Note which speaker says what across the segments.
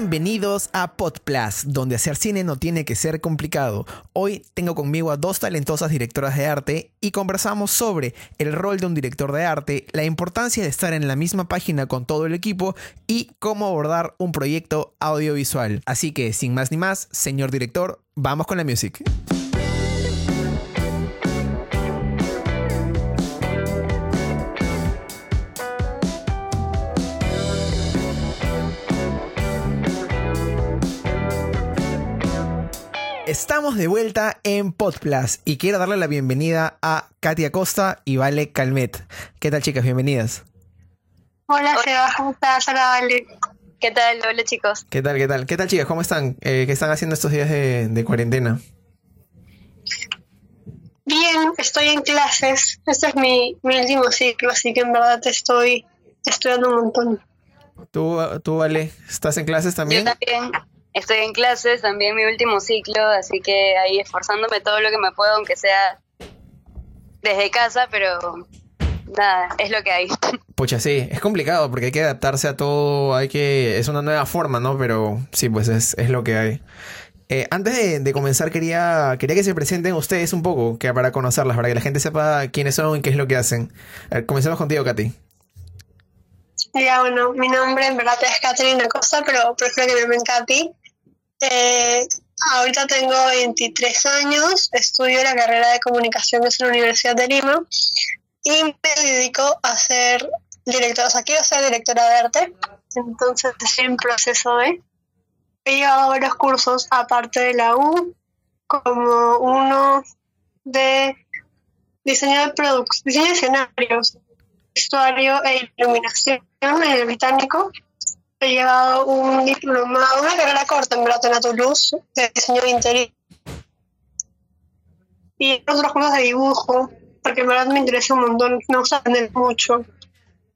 Speaker 1: Bienvenidos a Podplus, donde hacer cine no tiene que ser complicado. Hoy tengo conmigo a dos talentosas directoras de arte y conversamos sobre el rol de un director de arte, la importancia de estar en la misma página con todo el equipo y cómo abordar un proyecto audiovisual. Así que, sin más ni más, señor director, vamos con la music. Estamos de vuelta en Podplus y quiero darle la bienvenida a Katia Costa y Vale Calmet. ¿Qué tal, chicas? Bienvenidas.
Speaker 2: Hola, Seba, ¿cómo estás? Hola, Vale.
Speaker 3: ¿Qué tal? Hola, chicos.
Speaker 1: ¿Qué tal, qué tal? ¿Qué tal, chicas? ¿Cómo están? Eh, ¿Qué están haciendo estos días de, de cuarentena?
Speaker 2: Bien, estoy en clases. Este es mi, mi último ciclo, así que en verdad estoy estudiando un montón.
Speaker 1: ¿Tú, tú, Vale, estás en clases también?
Speaker 3: Yo también. Estoy en clases, también mi último ciclo, así que ahí esforzándome todo lo que me puedo, aunque sea desde casa, pero nada, es lo que hay.
Speaker 1: Pucha, sí, es complicado porque hay que adaptarse a todo, hay que, es una nueva forma, ¿no? Pero sí, pues es, es lo que hay. Eh, antes de, de, comenzar, quería, quería que se presenten ustedes un poco, que para conocerlas, para que la gente sepa quiénes son y qué es lo que hacen. A comencemos contigo, Katy.
Speaker 2: Ya, bueno, mi nombre en verdad es Catherine Acosta, pero prefiero que me llamen Katy. Eh, ahorita tengo 23 años, estudio la carrera de comunicaciones en la Universidad de Lima y me dedico a ser directora, o sea, quiero ser directora de arte, entonces estoy en proceso de... He llevado varios cursos aparte de la U, como uno de diseño de productos, diseño de escenarios, vestuario e iluminación en el británico he llevado un diplomado, una carrera corta en verdad en Toulouse de diseño de interior y otros cursos de dibujo, porque en verdad me interesa un montón, me gusta aprender mucho.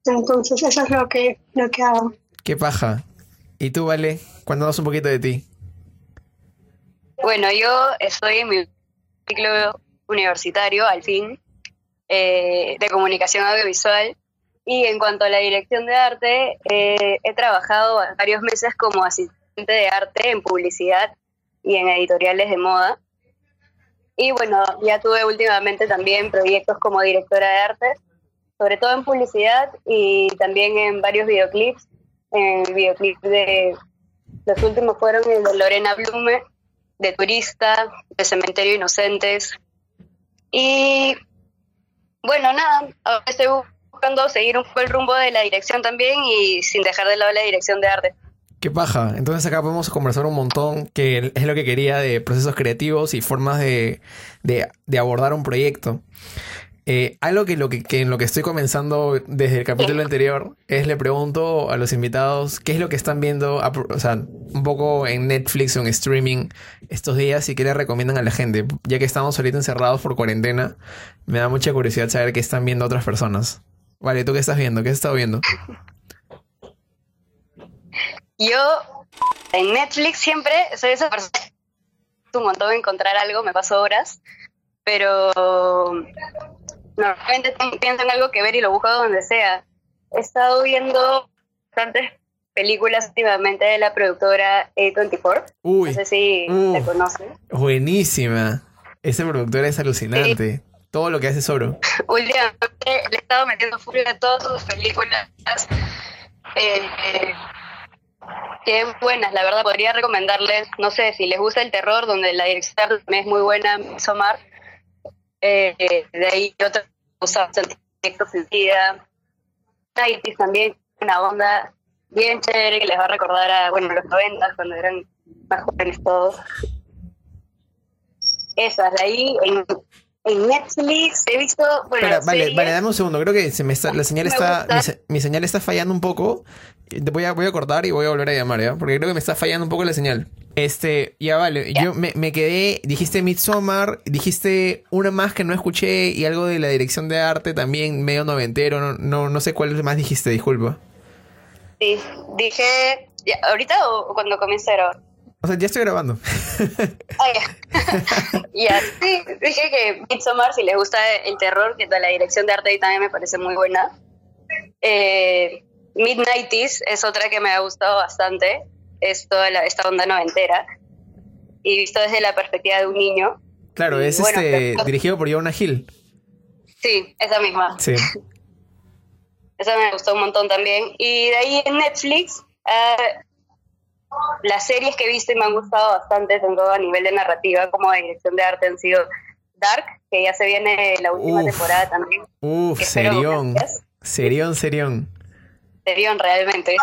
Speaker 2: Entonces eso es lo que, lo que hago.
Speaker 1: Qué paja. ¿Y tú, Vale? Cuéntanos un poquito de ti.
Speaker 3: Bueno, yo estoy en mi ciclo universitario, al fin, eh, de comunicación audiovisual. Y en cuanto a la dirección de arte, eh, he trabajado varios meses como asistente de arte en publicidad y en editoriales de moda. Y bueno, ya tuve últimamente también proyectos como directora de arte, sobre todo en publicidad y también en varios videoclips. En el videoclip de los últimos fueron el de Lorena Blume, de Turista, de Cementerio Inocentes. Y bueno, nada, ahora estoy buscando seguir un poco el rumbo de la dirección también y sin dejar de lado la dirección de arte.
Speaker 1: Qué paja. Entonces acá podemos conversar un montón, que es lo que quería de procesos creativos y formas de, de, de abordar un proyecto. Eh, algo que, lo que, que, en lo que estoy comenzando desde el capítulo anterior es le pregunto a los invitados qué es lo que están viendo, o sea, un poco en Netflix o en streaming estos días y qué le recomiendan a la gente. Ya que estamos ahorita encerrados por cuarentena, me da mucha curiosidad saber qué están viendo otras personas. Vale, ¿tú qué estás viendo? ¿Qué has estado viendo?
Speaker 3: Yo en Netflix siempre soy esa persona un montón encontrar algo, me paso horas, pero normalmente pienso en algo que ver y lo busco donde sea. He estado viendo bastantes películas últimamente de la productora A24.
Speaker 1: Uy,
Speaker 3: no sé si
Speaker 1: uh,
Speaker 3: la conocen.
Speaker 1: Buenísima. Esa productora es alucinante. Sí. Todo lo que hace es oro.
Speaker 3: Últimamente le he estado metiendo furia a todas sus películas. Eh, eh, que buenas, la verdad. Podría recomendarles, no sé, si les gusta el terror, donde la dirección también es muy buena, Somar. Eh, de ahí otra cosa, Sentida. Nighties también, una onda bien chévere que les va a recordar a, bueno, los noventas, cuando eran más jóvenes todos. Esas, de ahí en en Netflix he visto. Bueno,
Speaker 1: Espera, vale, vale, dame un segundo. Creo que se me está, la señal está. Mi, mi, señal está fallando un poco. Voy a, voy a cortar y voy a volver a llamar, ¿ya? Porque creo que me está fallando un poco la señal. Este, ya vale. Yeah. Yo me, me, quedé. Dijiste Midsommar, dijiste una más que no escuché y algo de la dirección de arte también, medio noventero. No, no, no sé cuál más dijiste, disculpa.
Speaker 3: Sí, dije. Ya, ¿Ahorita o cuando grabar?
Speaker 1: O sea, ya estoy grabando.
Speaker 3: Ah, ya. ya, sí, dije que Midsommar, si les gusta el terror, que la dirección de arte ahí también me parece muy buena. Eh, Midnighties es otra que me ha gustado bastante. es toda la, esta onda noventera y visto desde la perspectiva de un niño.
Speaker 1: Claro,
Speaker 3: Y
Speaker 1: es
Speaker 3: bueno,
Speaker 1: este
Speaker 3: pero-
Speaker 1: dirigido por Jonah Hill.
Speaker 3: Sí, esa misma.
Speaker 1: Sí.
Speaker 3: Esa me gustó un montón también. Y de ahí en Netflix, ah, las series que he visto y me han gustado bastante, tanto a nivel de narrativa como de dirección de arte, han sido Dark, que ya se viene la última
Speaker 1: Uf.
Speaker 3: temporada también.
Speaker 1: Uf, serión. Serión, serión.
Speaker 3: Serión, realmente.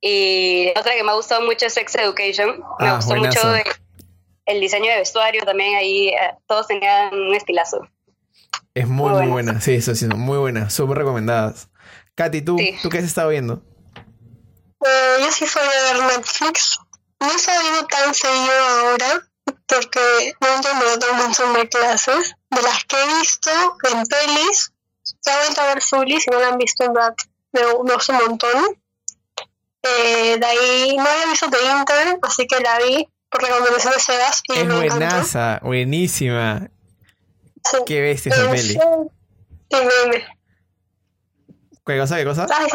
Speaker 3: Y otra que me ha gustado mucho es Sex Education. Me
Speaker 1: Ah,
Speaker 3: gustó
Speaker 1: buenazo.
Speaker 3: mucho el, diseño de vestuario también, ahí eh, todos tenían un estilazo.
Speaker 1: Es muy,
Speaker 3: Muy
Speaker 1: muy
Speaker 3: buena.
Speaker 1: buena. Sí, eso sí, muy buena. Súper recomendadas. Katy, ¿tú,
Speaker 3: Sí.
Speaker 1: ¿tú qué has estado viendo?
Speaker 2: Eh, yo sí soy de ver Netflix. No he sabido tan seguido ahora porque no entiendo todo mucho de clases. De las que he visto en pelis, ya he vuelto a ver Zully, si no la han visto en verdad, me, me gusta un montón. Eh, de ahí no había visto The Intern, así que la vi por recomendación de Sebas y
Speaker 1: Es
Speaker 2: me encantó.
Speaker 1: buenaza, buenísima.
Speaker 2: Sí.
Speaker 1: Qué bestia esa
Speaker 2: Eh,
Speaker 1: peli.
Speaker 2: sí. Me-
Speaker 1: ¿Qué cosa, qué cosa?
Speaker 2: ¿Estabas,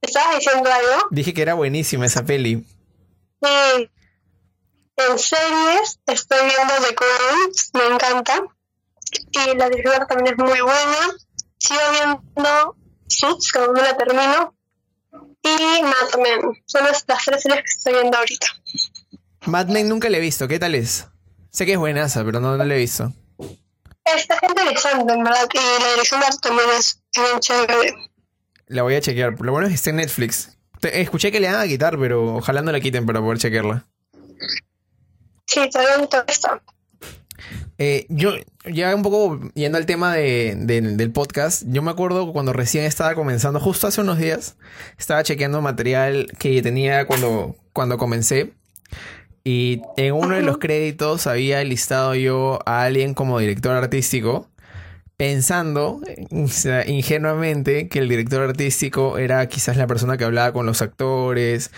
Speaker 2: estabas diciendo algo?
Speaker 1: Dije que era buenísima esa peli.
Speaker 2: Sí. En series estoy viendo The Crown, me encanta. Y la directora también es muy buena. Sigo viendo Suits, que aún no la termino. Y Mad Men. Son las, las tres series que estoy viendo ahorita.
Speaker 1: Mad Men nunca la he visto. ¿Qué tal es? Sé que es buenaza, pero no, no la he visto.
Speaker 2: Está interesante, en verdad. Y la dirección de arte también es bien chévere.
Speaker 1: La voy a chequear. Lo bueno es que está en Netflix. Te- escuché que le van a quitar, pero ojalá no la quiten para poder chequearla.
Speaker 2: Sí, todavía no está.
Speaker 1: Eh, yo, ya un poco yendo al tema de- de- del podcast, yo me acuerdo cuando recién estaba comenzando, justo hace unos días, estaba chequeando material que tenía cuando, cuando comencé. Y en uno de los créditos había listado yo a alguien como director artístico, pensando o sea, ingenuamente que el director artístico era quizás la persona que hablaba con los actores,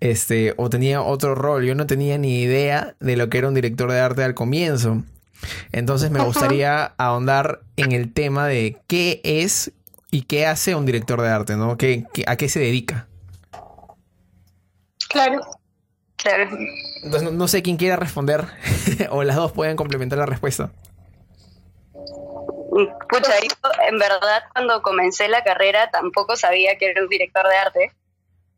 Speaker 1: este, o tenía otro rol. Yo no tenía ni idea de lo que era un director de arte al comienzo. Entonces me gustaría ahondar en el tema de qué es y qué hace un director de arte, ¿no? ¿Qué, qué- a qué se dedica?
Speaker 2: Claro.
Speaker 3: Claro.
Speaker 1: Entonces no, no sé quién quiera responder o las dos pueden complementar la respuesta.
Speaker 3: Pucha, yo en verdad cuando comencé la carrera tampoco sabía que era un director de arte,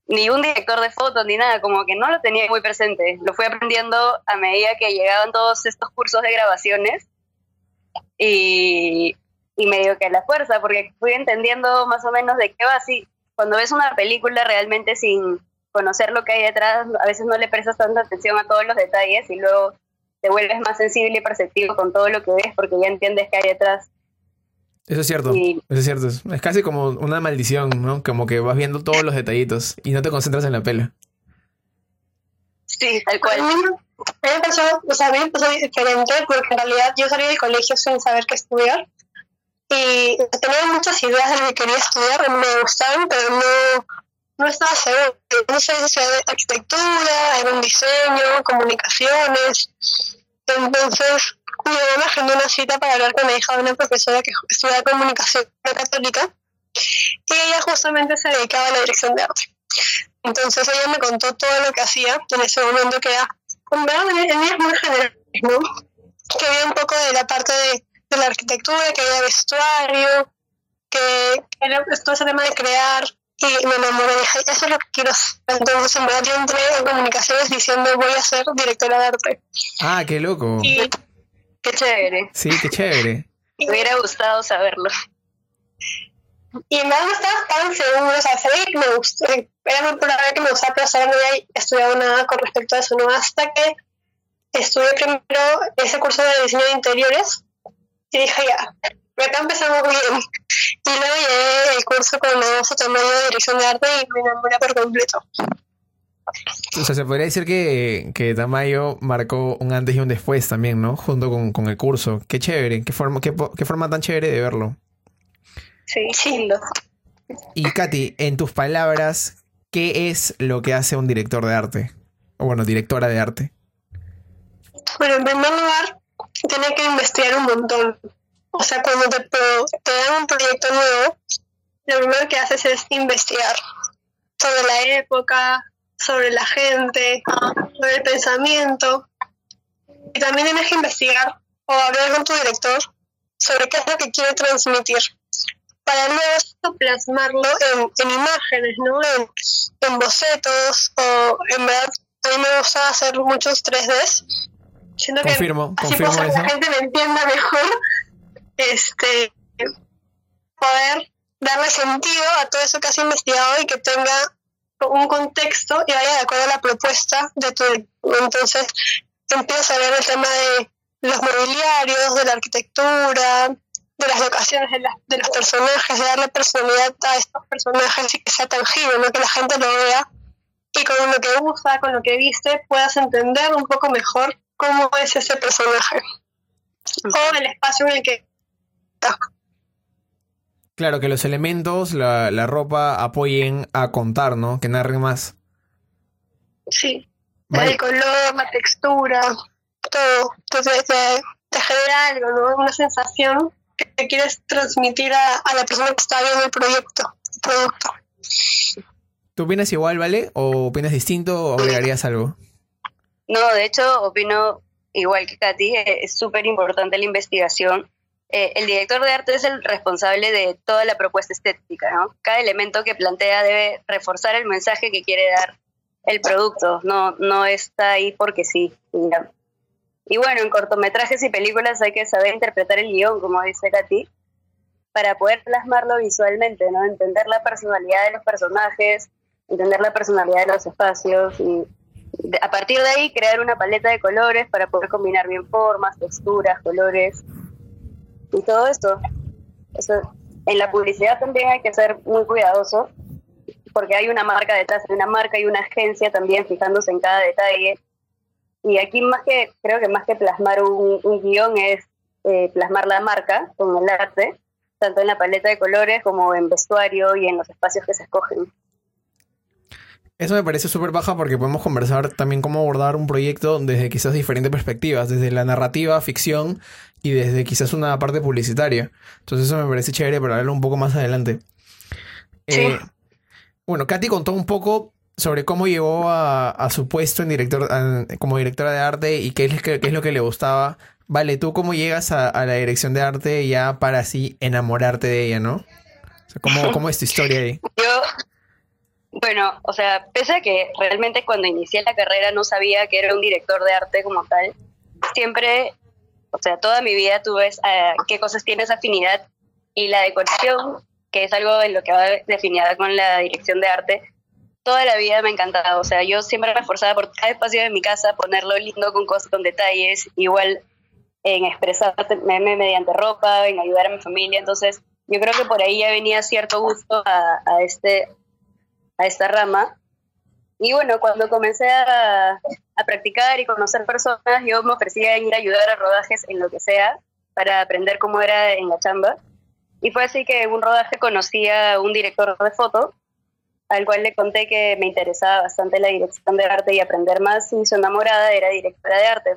Speaker 3: ni un director de foto, ni nada, como que no lo tenía muy presente. Lo fui aprendiendo a medida que llegaban todos estos cursos de grabaciones y, y medio que a la fuerza, porque fui entendiendo más o menos de qué va así. Cuando ves una película realmente sin conocer lo que hay detrás, a veces no le prestas tanta atención a todos los detalles y luego te vuelves más sensible y perceptivo con todo lo que ves porque ya entiendes qué hay detrás.
Speaker 1: Eso es cierto.
Speaker 3: Y
Speaker 1: Eso es cierto. Es casi como una maldición, ¿no? Como que vas viendo todos los detallitos y no te concentras en la pela.
Speaker 3: sí, tal
Speaker 2: A
Speaker 3: cual.
Speaker 2: mí, a mí me pasó, o sea, a mí me pasó diferente porque en realidad yo salí del colegio sin saber qué estudiar y tenía muchas ideas de lo que quería estudiar, me gustaban, pero no, no estaba seguro. No sé si estudiar arquitectura, algún diseño, comunicaciones. Entonces, mi mamá me agendó una cita para hablar con la hija de una profesora que estudia comunicación católica y ella justamente se dedicaba a la dirección de arte. Entonces ella me contó todo lo que hacía en ese momento que era, en verdad, en ella es muy general, ¿no? Que había un poco de la parte de, de la arquitectura, que había vestuario, que era todo ese tema de crear, y me enamoré, dije, eso es lo que quiero hacer. Entonces en verdad yo entré en comunicaciones diciendo voy a ser directora de arte.
Speaker 1: Ah, qué loco.
Speaker 2: Y,
Speaker 3: Qué chévere.
Speaker 1: Sí, qué chévere.
Speaker 3: Me hubiera gustado saberlo.
Speaker 2: y verdad no estaba tan segura, o sea, sabía que me gustó, era muy probable que me gustaba, pero o sea, no había estudiado nada con respecto a eso, ¿no? Hasta que estudié primero ese curso de diseño de interiores y dije, ya, pero acá empezamos bien. Y luego llegué el curso con la fotomedia de dirección de arte y me enamoré por completo.
Speaker 1: O sea, se podría decir que, que Tamayo marcó un antes y un después también, ¿no? Junto con, con el curso. Qué chévere. Qué forma, qué, qué forma tan chévere de verlo.
Speaker 3: Sí, lindo.
Speaker 1: Y Katy, en tus palabras, ¿qué es lo que hace un director de arte? O bueno, directora de arte.
Speaker 2: Bueno, en primer lugar, tiene que investigar un montón. O sea, cuando te, te dan un proyecto nuevo, lo primero que haces es investigar sobre la época, sobre la gente, sobre el pensamiento. Y también tienes que investigar o hablar con tu director sobre qué es lo que quiere transmitir para luego plasmarlo en, imágenes, ¿no? En, bocetos o en verdad a mí me gusta hacer muchos 3Ds.
Speaker 1: confirmo, que así confirmo
Speaker 2: que la gente me entienda mejor. Este, poder darle sentido a todo eso que has investigado y que tenga un contexto y vaya de acuerdo a la propuesta de tu entonces empiezas a ver el tema de los mobiliarios, de la arquitectura, de las locaciones de, de, los personajes, de darle personalidad a estos personajes y que sea tangible, ¿no? que la gente lo vea y con lo que usa, con lo que viste, puedas entender un poco mejor cómo es ese personaje o el espacio en el que está.
Speaker 1: Claro, que los elementos, la, la ropa apoyen a contar, ¿no? Que narren más.
Speaker 2: Sí. El color, la textura, todo. Entonces te, te genera algo, ¿no? Una sensación que quieres transmitir a, la persona que está viendo el proyecto, producto.
Speaker 1: ¿Tú opinas igual, vale? ¿O opinas distinto o agregarías algo?
Speaker 3: No, de hecho, opino igual que Katy, es súper importante la investigación. Eh, el director de arte es el responsable de toda la propuesta estética, ¿no? Cada elemento que plantea debe reforzar el mensaje que quiere dar el producto, no, no está ahí porque sí. Y bueno, en cortometrajes y películas hay que saber interpretar el guion, como dice Katy, para poder plasmarlo visualmente, ¿no? Entender la personalidad de los personajes, entender la personalidad de los espacios y a partir de ahí crear una paleta de colores para poder combinar bien formas, texturas, colores y todo esto. Eso, en la publicidad también hay que ser muy cuidadoso porque hay una marca detrás de una marca y una agencia también fijándose en cada detalle y aquí más que, creo que más que plasmar un, guion es eh, plasmar la marca con el arte, tanto en la paleta de colores como en vestuario y en los espacios que se escogen.
Speaker 1: Eso me parece súper baja porque podemos conversar también cómo abordar un proyecto desde quizás diferentes perspectivas, desde la narrativa, ficción y desde quizás una parte publicitaria. Entonces eso me parece chévere para hablarlo un poco más adelante. Eh, bueno, Katy contó un poco sobre cómo llegó a, su puesto en director, como directora de arte y qué es, qué, es lo que le gustaba. Vale, ¿tú cómo llegas a, la dirección de arte ya para así enamorarte de ella, no? O sea, ¿cómo, ¿cómo, es tu historia ahí?
Speaker 3: Yo, bueno, o sea, pese a que realmente cuando inicié la carrera no sabía que era un director de arte como tal, siempre, o sea, toda mi vida tuve uh, qué cosas tienes afinidad y la decoración, que es algo en lo que va definida con la dirección de arte, toda la vida me ha encantado. O sea, yo siempre me esforzaba por cada espacio de mi casa, ponerlo lindo con cosas, con detalles, igual en expresarme mediante ropa, en ayudar a mi familia. Entonces, yo creo que por ahí ya venía cierto gusto a, a este, a esta rama. Y bueno, cuando comencé a, practicar y conocer personas, yo me ofrecía ir a ayudar a rodajes en lo que sea para aprender cómo era en la chamba. Y fue así que en un rodaje conocí a un director de foto al cual le conté que me interesaba bastante la dirección de arte y aprender más, y su enamorada era directora de arte.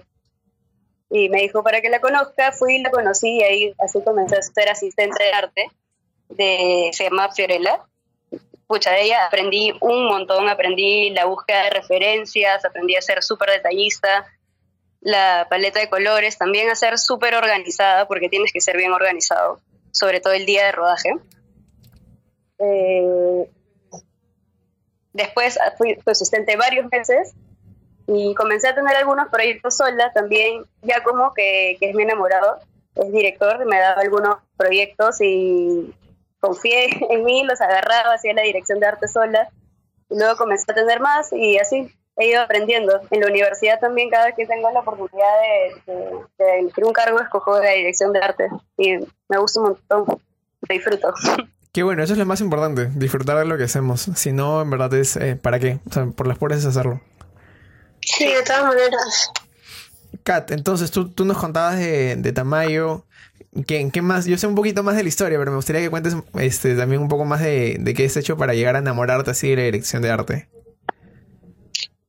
Speaker 3: Y me dijo para que la conozca, fui y la conocí y ahí así comencé a ser asistente de arte, de, se Fiorella. Pucha, de ella aprendí un montón, aprendí la búsqueda de referencias, aprendí a ser súper detallista, la paleta de colores, también a ser súper organizada, porque tienes que ser bien organizado, sobre todo el día de rodaje. Eh, Después fui asistente varios meses y comencé a tener algunos proyectos sola también, ya como que, que es mi enamorado, es director, me daba algunos proyectos y confié en mí, los agarraba, hacía la dirección de arte sola. Y luego comencé a tener más y así he ido aprendiendo. En la universidad también, cada vez que tengo la oportunidad de, de, elegir un cargo, escojo la dirección de arte y me gusta un montón, disfruto.
Speaker 1: Qué bueno, eso es lo más importante, disfrutar de lo que hacemos. Si no, en verdad es, eh, ¿para qué? O sea, por las puras es hacerlo.
Speaker 2: Sí, de todas maneras.
Speaker 1: Kat, entonces tú, tú nos contabas de, de Tamayo. ¿Qué, ¿Qué, más? Yo sé un poquito más de la historia, pero me gustaría que cuentes este, también un poco más de, qué has hecho para llegar a enamorarte así de la dirección de arte.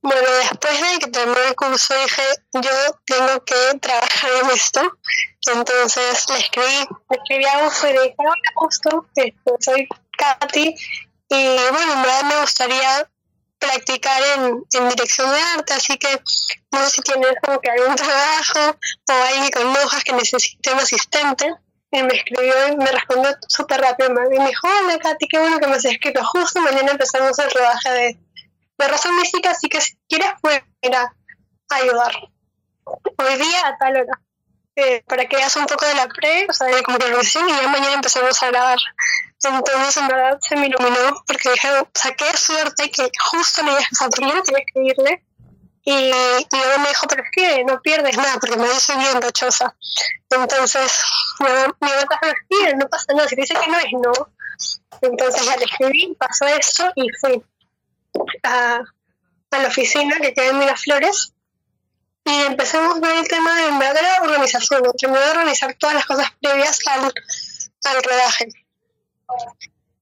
Speaker 2: Bueno, después de que terminé el curso dije, yo tengo que trabajar en esto. Entonces le escribí, le escribí a Augusto y le Augusto, soy Katy. Y bueno, en verdad me gustaría practicar en, dirección de arte, así que no sé si tienes como que algún trabajo o alguien con hojas que necesite un asistente. Y me escribió y me respondió súper rápido. Y me dijo, hola Katy, qué bueno que me has escrito. Justo mañana empezamos el rodaje de, de Razón Mística, así que si quieres puedes a ayudar. Hoy día a tal hora. Eh, para que veas un poco de la pre, o sea, de como que y ya mañana empezamos a grabar. Entonces, en verdad, se me iluminó porque dije, o sea, qué suerte que justo le dije a Sabrina, que escribirle. Y, y luego me dijo, pero es que no pierdes nada, porque me dice bien rochosa. Entonces, mi mamá me escribe, no pasa nada, si dice que no es no. Entonces ya le escribí, pasó eso y fui a, a la oficina que queda en Miraflores y empezamos ver el tema de, de la organización, terminé de organizar todas las cosas previas al, al rodaje.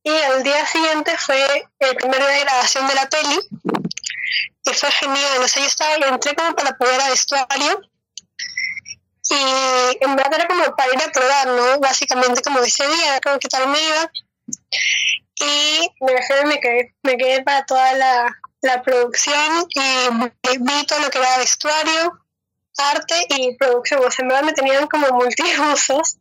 Speaker 2: Y el día siguiente fue el primer día de grabación de la peli, y fue genial, o yo estaba, entré como para poder a vestuario, y en verdad era como para ir a probar, ¿no? Básicamente como ese día, como que tal me iba, y me me quedé, me quedé para toda la, la producción y vi todo lo que era vestuario, arte y producción. O sea, en verdad me tenían como multiusos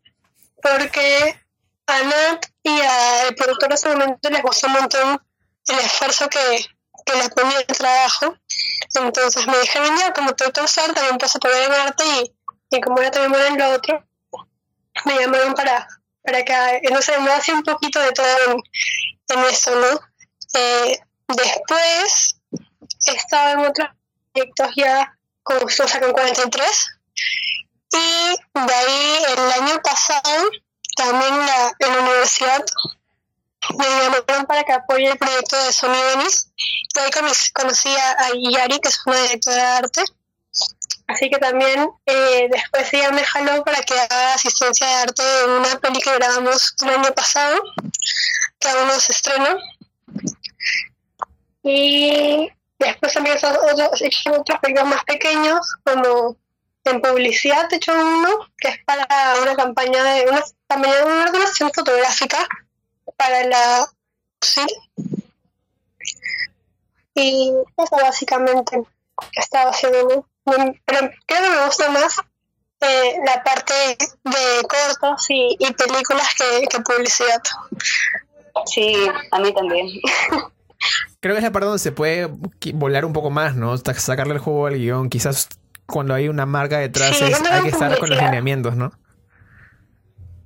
Speaker 2: porque a Nat y al productor en ese momento les gustó un montón el esfuerzo que, que les ponía el trabajo. Entonces me dijeron, ya, como productor arte, también empecé a poner en arte y, y como era también en lo otro, me llamaron para, para que, no sé, me hacía un poquito de todo en, en eso, ¿no? Eh, Después he estado en otros proyectos ya con Sosa con 43 y de ahí el año pasado también la, en la universidad me llamaron para que apoye el proyecto de Sony Venice y ahí conocí a, Yari que es una directora de arte. Así que también eh, después ella me jaló para que haga asistencia de arte en una peli que grabamos el año pasado que aún no se estrenó y después también otros, otros proyectos más pequeños, como en publicidad he hecho uno que es para una campaña de una campaña de una organización fotográfica para la sí. Y eso básicamente estaba haciendo pero creo que me gusta más eh, la parte de cortos y, y películas que, que publicidad.
Speaker 3: Sí a mí también
Speaker 1: Creo que es la parte donde se puede volar un poco más, ¿no? Sacarle el juego al guion. Quizás cuando hay una marca detrás hay que estar con los lineamientos, ¿no?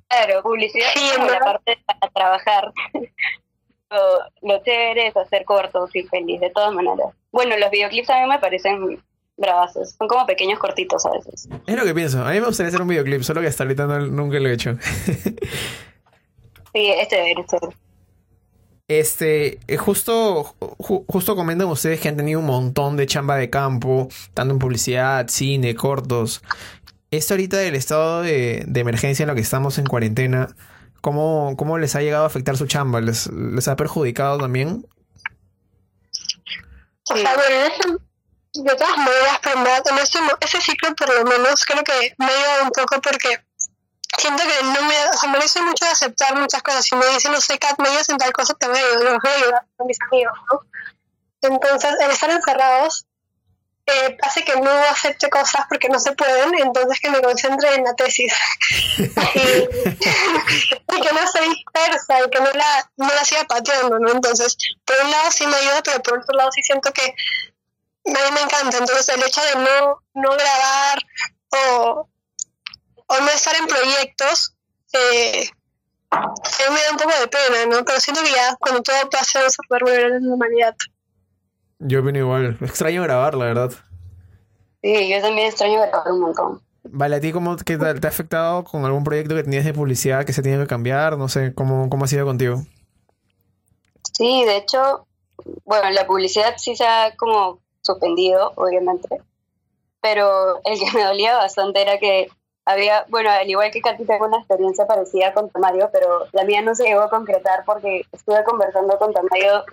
Speaker 3: Claro, publicidad es la parte para trabajar. lo, lo chévere es hacer cortos y feliz, de todas maneras. Bueno, los videoclips a mí me parecen bravazos. Son como pequeños cortitos a veces.
Speaker 1: Es lo que pienso. A mí me gustaría hacer un videoclip, solo que hasta ahorita nunca lo he hecho.
Speaker 3: sí, es chévere, es chévere.
Speaker 1: Este, eh, justo, justo comentan ustedes que han tenido un montón de chamba de campo, tanto en publicidad, cine, cortos. Esto ahorita del estado de, emergencia en lo que estamos en cuarentena, ¿cómo, ¿cómo, les ha llegado a afectar su chamba? ¿Les, les ha perjudicado también?
Speaker 2: O sea, bueno, de todas maneras, pero ese, ese ciclo por lo menos creo que me ha ayudado un poco porque siento que no me, o sea, me parece mucho de aceptar muchas cosas. Si me dicen, no sé, Kat, me ayudas en tal cosa, te voy a ayudar, voy a ayudar mis amigos, ¿no? Entonces, el estar encerrados eh, hace que no acepte cosas porque no se pueden, entonces que me concentre en la tesis. y, y, que no se dispersa y que no la, no la siga pateando, ¿no? Entonces, por un lado sí me ayuda, pero por otro lado sí siento que a mí me encanta. Entonces, el hecho de no, no grabar o o no estar en proyectos, eh, me da un poco de pena, ¿no? Pero siento que ya cuando todo pase vamos a poder volver a la normalidad.
Speaker 1: Yo opino igual. Extraño grabar, la verdad.
Speaker 3: Sí, yo también extraño grabar un montón.
Speaker 1: Vale, ¿a ti cómo te, te, ha afectado con algún proyecto que tenías de publicidad que se tiene que cambiar? No sé, ¿cómo, cómo ha sido contigo?
Speaker 3: Sí, de hecho, bueno, la publicidad sí se ha como suspendido, obviamente, pero el que me dolía bastante era que había, bueno, al igual que Katy, tengo una experiencia parecida con Tamayo, pero la mía no se llegó a concretar porque estuve conversando con Tamayo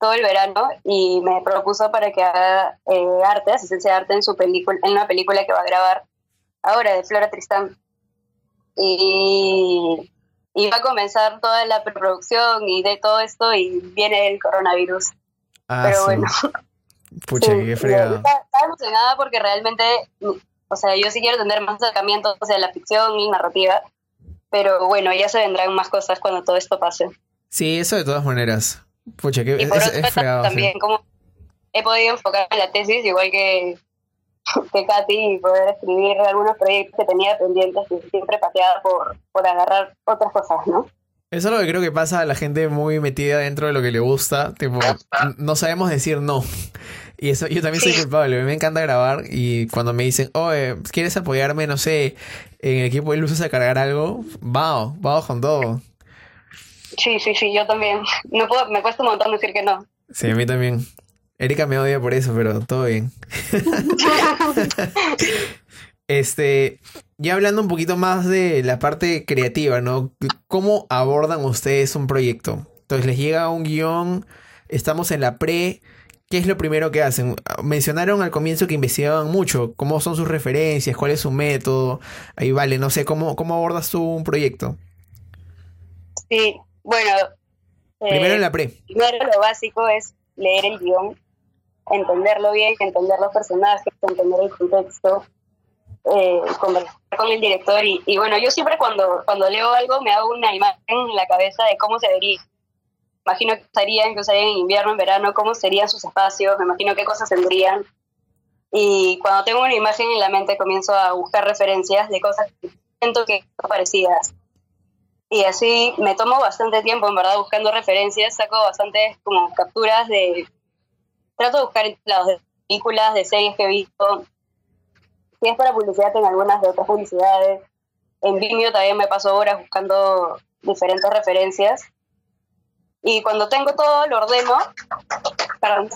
Speaker 3: todo el verano y me propuso para que haga eh, arte, asistencia de arte en su película, en una película que va a grabar ahora de Flora Tristán. Y iba a comenzar toda la preproducción y de todo esto y viene el coronavirus.
Speaker 1: Ah,
Speaker 3: Pero
Speaker 1: sí.
Speaker 3: bueno.
Speaker 1: Pucha,
Speaker 3: Sí,
Speaker 1: qué fregado.
Speaker 3: Estaba, estaba emocionada porque realmente, o sea, yo sí quiero tener más acercamientos hacia la ficción y narrativa, pero bueno, ya se vendrán más cosas cuando todo esto pase.
Speaker 1: Sí, eso de todas maneras. Pucha, que
Speaker 3: Y
Speaker 1: es,
Speaker 3: por
Speaker 1: es
Speaker 3: otro
Speaker 1: fregado. sí.
Speaker 3: también como he podido enfocarme en la tesis, igual que, que Katy, y poder escribir algunos proyectos que tenía pendientes y siempre pateada por, por agarrar otras cosas, ¿no?
Speaker 1: Eso es lo que creo que pasa a la gente muy metida dentro de lo que le gusta. Tipo, no sabemos decir no. Y eso, yo también soy
Speaker 3: Sí.
Speaker 1: culpable. A mí me encanta grabar y cuando me dicen, oye, ¿quieres apoyarme, no sé, en el equipo de luces a cargar algo? Vamos, vamos con todo.
Speaker 3: Sí, sí, sí, yo también. No puedo, me cuesta un montón decir que no.
Speaker 1: Sí, a mí también. Erika me odia por eso, pero todo bien. Este, ya hablando un poquito más de la parte creativa, ¿no? ¿Cómo abordan ustedes un proyecto? Entonces les llega un guion, estamos en la pre, ¿qué es lo primero que hacen? Mencionaron al comienzo que investigaban mucho, ¿cómo son sus referencias? ¿Cuál es su método? Ahí vale, no sé, ¿cómo, cómo abordas tú un proyecto?
Speaker 3: Sí, bueno. eh,
Speaker 1: Primero en la pre.
Speaker 3: Primero lo básico es leer el guion, entenderlo bien, entender los personajes, entender el contexto, eh, conversar con el director y, y bueno, yo siempre cuando, cuando leo algo me hago una imagen en la cabeza de cómo se vería. Imagino que estarían, que usarían en invierno, en verano, cómo serían sus espacios, me imagino qué cosas tendrían. Y cuando tengo una imagen en la mente comienzo a buscar referencias de cosas que siento que son parecidas. Y así me tomo bastante tiempo, en verdad, buscando referencias, saco bastantes como capturas de... Trato de buscar lados de películas, de series que he visto. Si es para publicidad, en algunas de otras publicidades. En Vimeo también me paso horas buscando diferentes referencias. Y cuando tengo todo, lo ordeno. Perdón.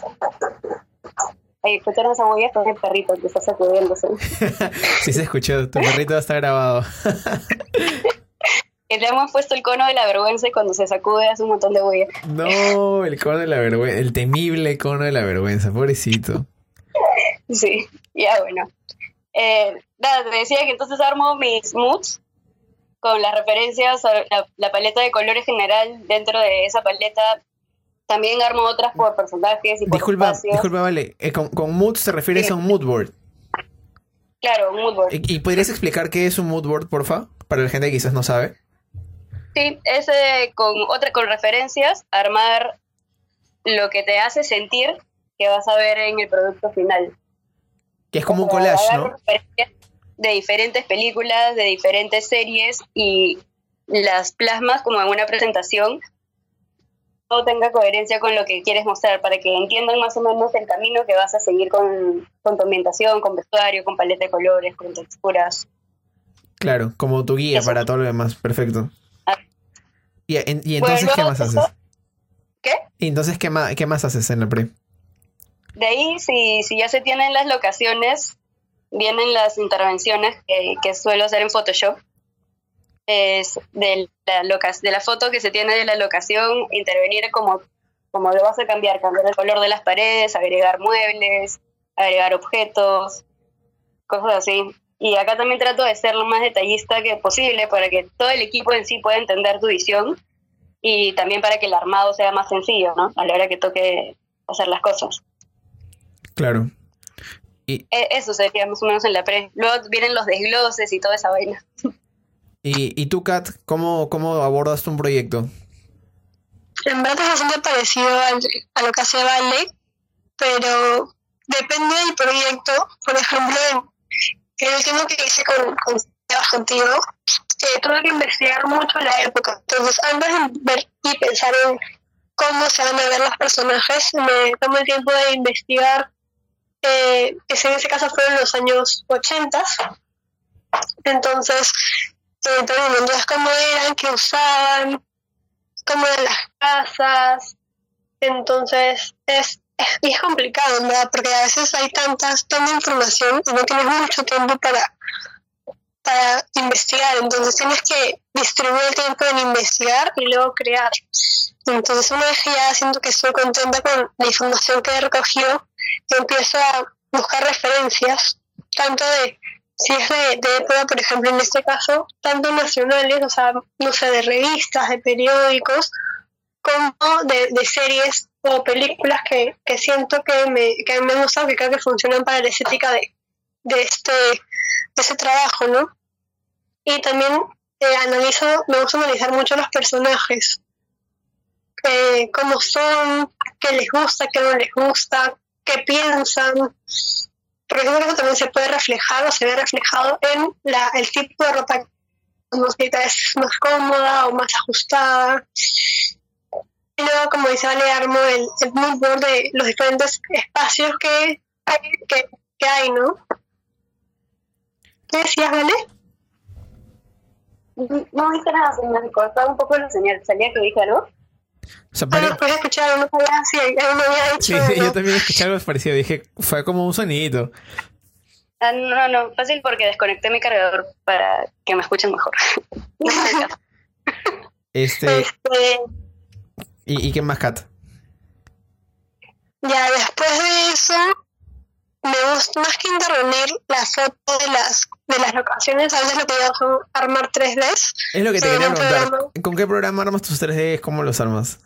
Speaker 3: Ay, escucharon esa huella, es el perrito que está sacudiéndose.
Speaker 1: Sí se escuchó, tu perrito está grabado.
Speaker 3: Le hemos puesto el cono de la vergüenza y cuando se sacude hace un montón de huella.
Speaker 1: No, el cono de la vergüenza, el temible cono de la vergüenza, pobrecito.
Speaker 3: Sí, ya bueno. Eh, nada, te decía que entonces armo mis moods con las referencias a la, la paleta de colores general. Dentro de esa paleta también armo otras por personajes y por
Speaker 1: Disculpa,
Speaker 3: espacios.
Speaker 1: disculpa, vale. Eh, con, con moods te refieres
Speaker 3: Sí.
Speaker 1: a un mood board.
Speaker 3: Claro, un mood board.
Speaker 1: ¿Y, y podrías explicar qué es un mood board, porfa? Para la gente que quizás no sabe.
Speaker 3: Sí, ese con otra con referencias, armar lo que te hace sentir que vas a ver en el producto final.
Speaker 1: Que es como un collage, ¿no?
Speaker 3: De diferentes películas, de diferentes series y las plasmas como en una presentación. Todo tenga coherencia con lo que quieres mostrar para que entiendan más o menos el camino que vas a seguir con, con tu ambientación, con vestuario, con paleta de colores, con texturas.
Speaker 1: Claro, como tu guía
Speaker 3: Eso.
Speaker 1: para todo lo demás. Perfecto.
Speaker 3: Ah.
Speaker 1: Y, en- y entonces,
Speaker 3: Bueno,
Speaker 1: ¿qué más haces?
Speaker 3: ¿Qué?
Speaker 1: Y entonces, ¿qué más, ¿qué más haces en la pre?
Speaker 3: De ahí, si, si ya se tienen las locaciones, vienen las intervenciones que, que suelo hacer en Photoshop. Es de la, loca- de la foto que se tiene de la locación, intervenir como, como lo vas a cambiar, cambiar el color de las paredes, agregar muebles, agregar objetos, cosas así. Y acá también trato de ser lo más detallista que posible para que todo el equipo en sí pueda entender tu visión y también para que el armado sea más sencillo, ¿no? A la hora que toque hacer las cosas.
Speaker 1: Claro.
Speaker 3: E- Eso sería más o menos en la pre. Luego vienen los desgloses y toda esa vaina.
Speaker 1: Y, y tú, Kat, ¿cómo, ¿cómo abordas tú un proyecto?
Speaker 2: En verdad es bastante parecido al- a lo que hace Vale, pero depende del proyecto. Por ejemplo, en el último que hice con, con contigo, eh, tuve que investigar mucho la época. Entonces, antes de ver y pensar en cómo se van a ver los personajes, me tomé el tiempo de investigar, eh, en ese caso fueron los años 80. Entonces, eh, también, entonces cómo eran, qué usaban, cómo eran las casas. Entonces, es, es, complicado, ¿verdad? Porque a veces hay tantas, tanta información y no tienes mucho tiempo para, para investigar. Entonces, tienes que distribuir el tiempo en investigar y luego crear. Entonces, una vez ya siento que estoy contenta con la información que he recogido, empiezo a buscar referencias, tanto de si es de, de época, por ejemplo, en este caso, tanto nacionales, o sea, no sé, de revistas, de periódicos, como de, de series o películas que, que siento que me, que me gustan, que creo que funcionan para la estética de, de este de ese trabajo, ¿no? Y también eh, analizo, me gusta analizar mucho los personajes, eh, cómo son, qué les gusta, qué no les gusta, qué piensan, porque eso también se puede reflejar o se ve reflejado en la, el tipo de ropa que es más cómoda o más ajustada. Y luego, como dice Vale, armo el, el mood de los diferentes espacios que hay, que, que hay ¿no? ¿Qué decías, Vale?
Speaker 3: No dije nada, se me cortaba un poco la señal. ¿Salía que dije algo?
Speaker 1: O sea,
Speaker 2: Ah,
Speaker 1: pare-
Speaker 2: después de escuchar, me había dicho.
Speaker 1: Sí, yo también escuché algo parecido. Dije, fue como un sonidito.
Speaker 3: Ah, no, no, fácil porque desconecté mi cargador para que me escuchen mejor.
Speaker 1: Este,
Speaker 2: Este,
Speaker 1: ¿y, y qué más, Kat?
Speaker 2: Ya después de eso, me gusta más que intervenir la foto de las de las locaciones, a veces lo que yo hago son armar 3Ds.
Speaker 1: Es lo que te quería
Speaker 2: un
Speaker 1: preguntar.
Speaker 2: programa.
Speaker 1: ¿Con qué programa armas tus 3D? ¿Cómo los armas?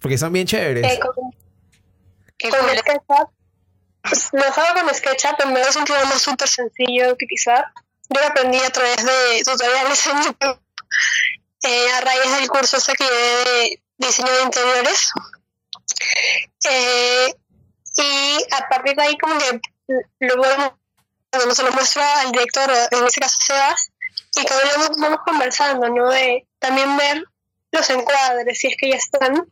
Speaker 1: Porque son bien chéveres.
Speaker 2: eh, con. SketchUp. Pues, Lo hago con SketchUp, en verdad es un programa súper sencillo de utilizar. Yo lo aprendí a través de tutoriales en YouTube, eh, a raíz del curso ese que llevé de diseño de interiores. Eh, y a partir de ahí como que luego cuando se lo muestro al director, en ese caso Sebas, y que vamos, vamos conversando, ¿no? De también ver los encuadres, si es que ya están,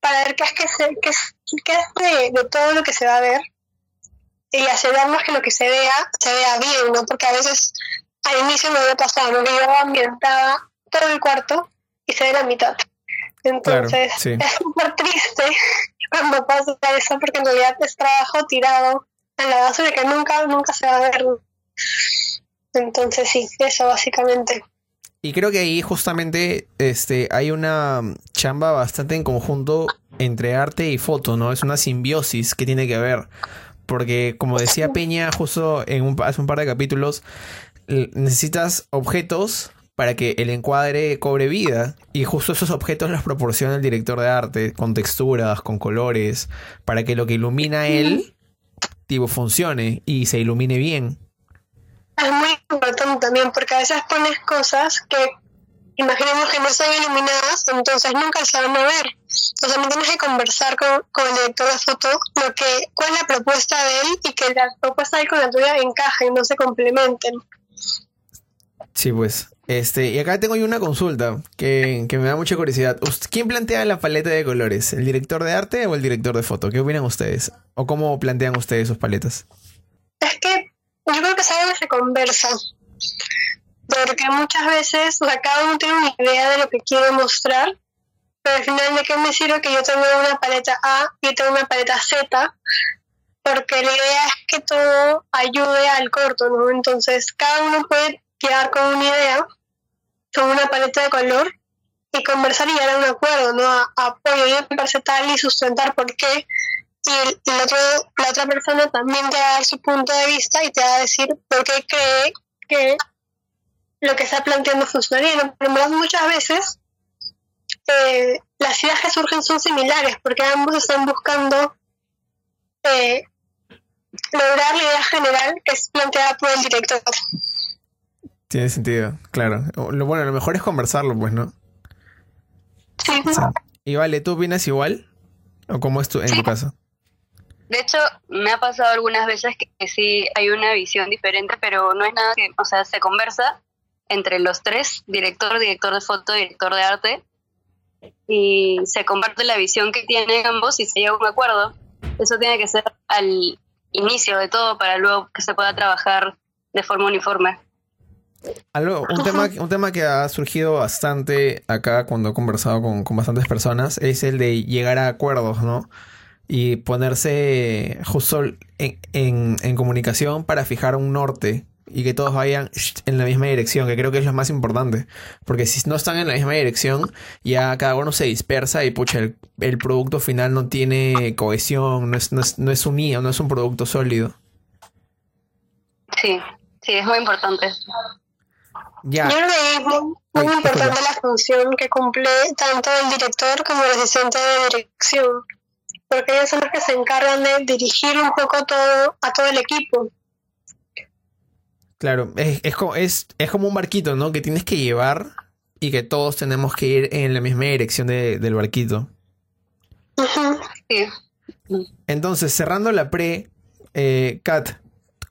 Speaker 2: para ver qué es, que se, qué es, qué es de, de todo lo que se va a ver y asegurarnos que lo que se vea, se vea bien, ¿no? Porque a veces al inicio me había pasado, ¿no? Que yo ambientaba todo el cuarto y se ve la mitad. Entonces,
Speaker 1: sí.
Speaker 2: es súper triste cuando pasa eso porque en realidad es trabajo tirado a la basura que nunca, nunca se va a ver. Entonces sí, eso básicamente.
Speaker 1: Y creo que ahí justamente este, hay una chamba bastante en conjunto entre arte y foto, ¿no? Es una simbiosis que tiene que ver. Porque como decía Peña justo en un, hace un par de capítulos, necesitas objetos para que el encuadre cobre vida. Y justo esos objetos los proporciona el director de arte, con texturas, con colores, para que lo que ilumina él, funcione y se ilumine bien.
Speaker 2: Es muy importante también porque a veces pones cosas que imaginemos que no están iluminadas, entonces nunca se van a ver. O sea, tienes que conversar con, con el director de foto lo que, cuál es la propuesta de él y que la propuesta de él con la tuya encajen, no se complementen.
Speaker 1: Sí, pues. Este, y acá tengo yo una consulta que, que me da mucha curiosidad. ¿Quién plantea la paleta de colores? ¿El director de arte o el director de foto? ¿Qué opinan ustedes? ¿O cómo plantean ustedes sus paletas?
Speaker 2: Es que yo creo que que se conversa. Porque muchas veces, cada uno tiene una idea de lo que quiere mostrar, pero al final, ¿de qué me sirve que yo tenga una paleta A y tenga una paleta Z? Porque la idea es que todo ayude al corto, ¿no? Entonces, cada uno puede quedar con una idea, con una paleta de color, y conversar y llegar a un acuerdo, ¿no? A, a, oye, a mí me parece tal y sustentar por qué y la otra persona también te va a dar su punto de vista y te va a decir por qué cree que lo que está planteando funcionaría. Pero muchas veces eh, las ideas que surgen son similares porque ambos están buscando eh, lograr la idea general que es planteada por el director.
Speaker 1: Tiene sentido, claro. O- Lo bueno, lo mejor es conversarlo, pues, ¿no?
Speaker 2: Sí.
Speaker 1: Sí. Y vale, ¿tú opinas igual? ¿O cómo es tu, en tu caso?
Speaker 3: De hecho, me ha pasado algunas veces que, que sí hay una visión diferente, pero no es nada que, o sea, se conversa entre los tres, director, director de foto, director de arte, y se comparte la visión que tienen ambos y se llega a un acuerdo. Eso tiene que ser al inicio de todo para luego que se pueda trabajar de forma uniforme.
Speaker 1: Algo, un tema, un tema que ha surgido bastante acá cuando he conversado con, con bastantes personas es el de llegar a acuerdos, ¿no? Y ponerse justo en, en, en comunicación para fijar un norte y que todos vayan en la misma dirección, que creo que es lo más importante. Porque si no están en la misma dirección, ya cada uno se dispersa y pucha, el, el producto final no tiene cohesión, no es, no, es, no es unido, no es un producto sólido.
Speaker 3: Sí, sí, es muy importante.
Speaker 1: Ya.
Speaker 2: Yo es muy,
Speaker 1: Ay,
Speaker 2: importante la función que cumple tanto el director como el asistente de dirección. porque ellos son los que se encargan de dirigir un poco todo a todo el equipo.
Speaker 1: Claro, es, es, como, es, es como un barquito, ¿no? Que tienes que llevar y que todos tenemos que ir en la misma dirección de- del barquito.
Speaker 3: Sí.
Speaker 1: Entonces, cerrando la pre, eh, Kat,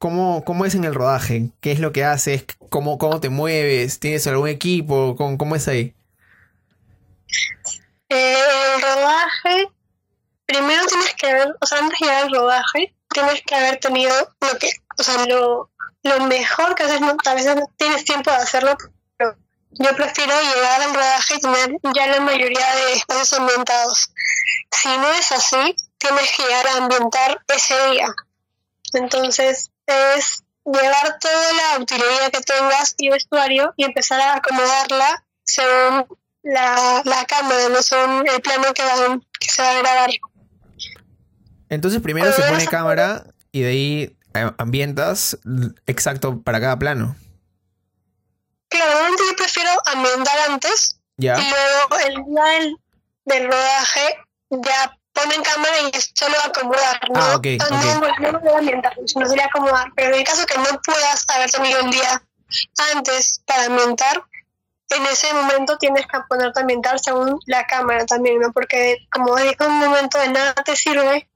Speaker 1: ¿cómo, ¿cómo es en el rodaje? ¿Qué es lo que haces? ¿Cómo, cómo te mueves? ¿Tienes algún equipo? ¿Cómo, es ahí?
Speaker 2: El rodaje, primero tienes que haber, o sea, antes de llegar al rodaje, tienes que haber tenido lo que, o sea, lo, lo mejor que a veces no, a veces no tienes tiempo de hacerlo, pero yo prefiero llegar al rodaje y tener ya la mayoría de espacios ambientados. Si no es así, tienes que llegar a ambientar ese día. Entonces, es llevar toda la utilería que tengas y vestuario y empezar a acomodarla según la, la cámara, no según el plano que, van, que se va a grabar.
Speaker 1: Entonces, primero se pone cámara y de ahí eh, ambientas exacto para cada plano.
Speaker 2: Claro, normalmente yo prefiero ambientar antes
Speaker 1: ¿Ya?
Speaker 2: y luego el día del, del rodaje ya ponen cámara y es solo acomodar. ¿no?
Speaker 1: Ah, ok,
Speaker 2: no,
Speaker 1: ok.
Speaker 2: no, no voy a ambientar, sino sería acomodar. Pero en el caso que no puedas haber tenido un día antes para ambientar, en ese momento tienes que ponerte a ambientar según la cámara también, ¿no? Porque como dijo un momento de nada te sirve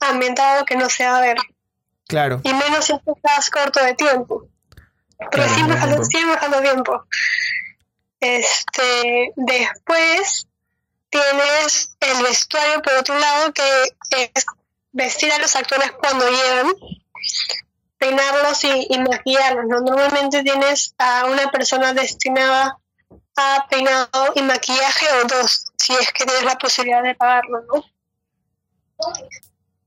Speaker 2: ambientado que no se va a ver.
Speaker 1: Claro.
Speaker 2: Y menos si estás corto de tiempo. Porque
Speaker 1: Claro,
Speaker 2: siempre
Speaker 1: no tiempo.
Speaker 2: siempre tiempo. Este, después tienes el vestuario por otro lado que es vestir a los actores cuando llegan, peinarlos y, maquillarlos. ¿no? Normalmente tienes a una persona destinada a peinado y maquillaje o dos, si es que tienes la posibilidad de pagarlo, ¿no?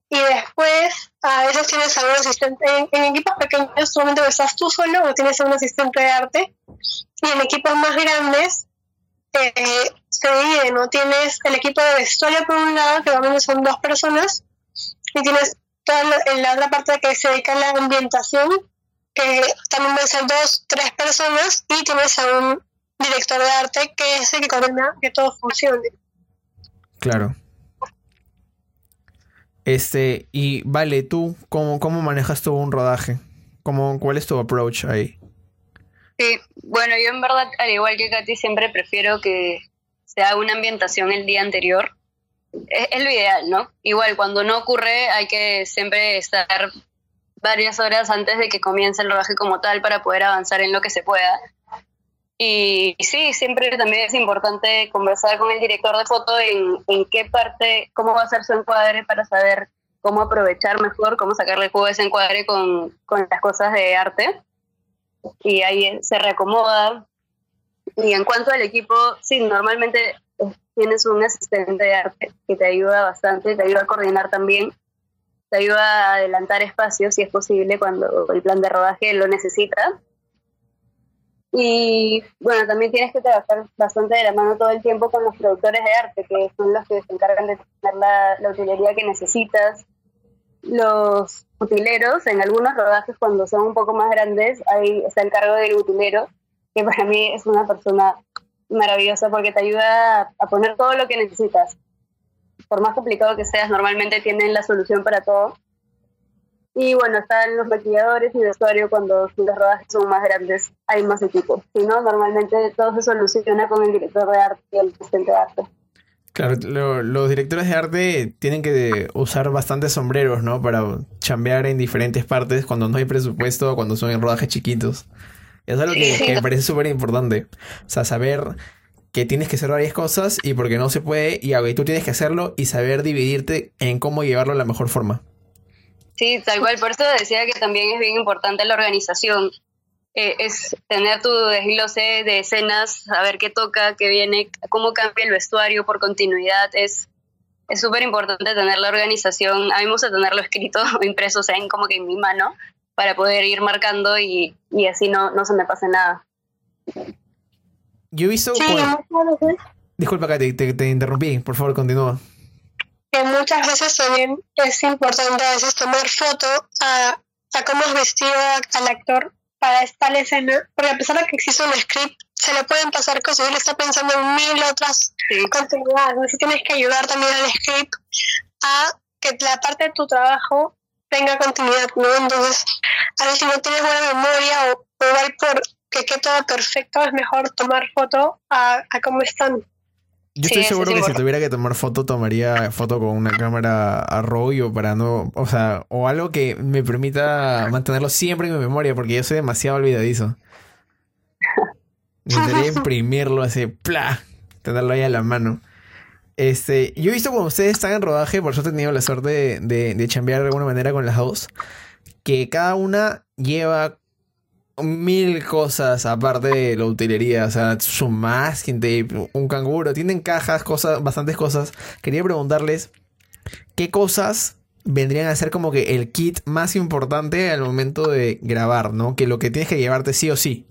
Speaker 2: Y después a veces tienes a un asistente, en, en equipos pequeños solamente estás tú solo o tienes a un asistente de arte. Y en equipos más grandes eh, se divide, ¿no? Tienes el equipo de vestuario por un lado, que normalmente son dos personas, y tienes toda la, en la otra parte que se dedica a la ambientación, que también van a ser dos, tres personas, y tienes a un director de arte que es el que coordina que todo funcione.
Speaker 1: Claro. Este, y vale, tú, ¿cómo, cómo manejas tú un rodaje? ¿Cómo, ¿Cuál es tu approach ahí?
Speaker 3: Sí, bueno, yo en verdad, al igual que Katy, siempre prefiero que se haga una ambientación el día anterior. Es, es lo ideal, ¿no? Igual, cuando no ocurre, hay que siempre estar varias horas antes de que comience el rodaje como tal para poder avanzar en lo que se pueda. Y sí, siempre también es importante conversar con el director de foto en, en qué parte, cómo va a ser su encuadre para saber cómo aprovechar mejor, cómo sacarle jugo a ese encuadre con, con las cosas de arte y ahí se reacomoda. Y en cuanto al equipo, sí, normalmente eh, tienes un asistente de arte que te ayuda bastante, te ayuda a coordinar también, te ayuda a adelantar espacios si es posible cuando el plan de rodaje lo necesita. Y bueno, también tienes que trabajar bastante de la mano todo el tiempo con los productores de arte, que son los que se encargan de tener la, la utilería que necesitas, los utileros, en algunos rodajes cuando son un poco más grandes, ahí está el cargo del utilero, que para mí es una persona maravillosa porque te ayuda a, poner todo lo que necesitas. Por más complicado que seas, normalmente tienen la solución para todo. Y bueno, están los maquilladores y vestuario cuando los rodajes son más grandes, hay más equipo. Si no, normalmente todo se soluciona con el director de arte y el asistente de arte.
Speaker 1: Claro, lo- los directores de arte tienen que usar bastantes sombreros, ¿no? Para chambear en diferentes partes cuando no hay presupuesto o cuando son en rodajes chiquitos. Es algo que, me parece súper importante. O sea, saber que tienes que hacer varias cosas y porque no se puede y, ah, y tú tienes que hacerlo y saber dividirte en cómo llevarlo de la mejor forma.
Speaker 3: Sí, tal cual. Por eso decía que también es bien importante la organización. Eh, es tener tu desglose de escenas, saber qué toca, qué viene, cómo cambia el vestuario por continuidad. Es es súper importante tener la organización. A mí me gusta tenerlo escrito o impreso, o sea, en como que en mi mano, para poder ir marcando y, y así no, no se me pase nada.
Speaker 1: Yo he visto...
Speaker 2: Sí,
Speaker 1: Disculpa, Katy, te, te interrumpí. Por favor, continúa.
Speaker 2: que muchas veces también es importante a veces tomar foto a, a cómo has vestido al actor para esta escena, porque a pesar de que existe un script, se le pueden pasar cosas, él está pensando en mil otras
Speaker 3: Sí.
Speaker 2: continuidades. Si tienes que ayudar también al script a que la parte de tu trabajo tenga continuidad, ¿no? Entonces, a ver si no tienes buena memoria o, o igual por que quede todo perfecto, es mejor tomar foto a, a cómo están.
Speaker 1: Yo
Speaker 3: Sí,
Speaker 1: estoy seguro que si tuviera que tomar foto, tomaría foto con una cámara a rollo para no, o sea, o algo que me permita mantenerlo siempre en mi memoria, porque yo soy demasiado olvidadizo. Necesitaría imprimirlo así, ¡pla! Tenerlo ahí a la mano. Este, yo he visto cuando ustedes están en rodaje, por eso he tenido la suerte de, de, de chambear de alguna manera con las dos, que cada una lleva mil cosas aparte de la utilería, o sea, su masking tape, un canguro, tienen cajas, cosas, bastantes cosas. Quería preguntarles qué cosas vendrían a ser como que el kit más importante al momento de grabar, ¿no? Que lo que tienes que llevarte sí o sí.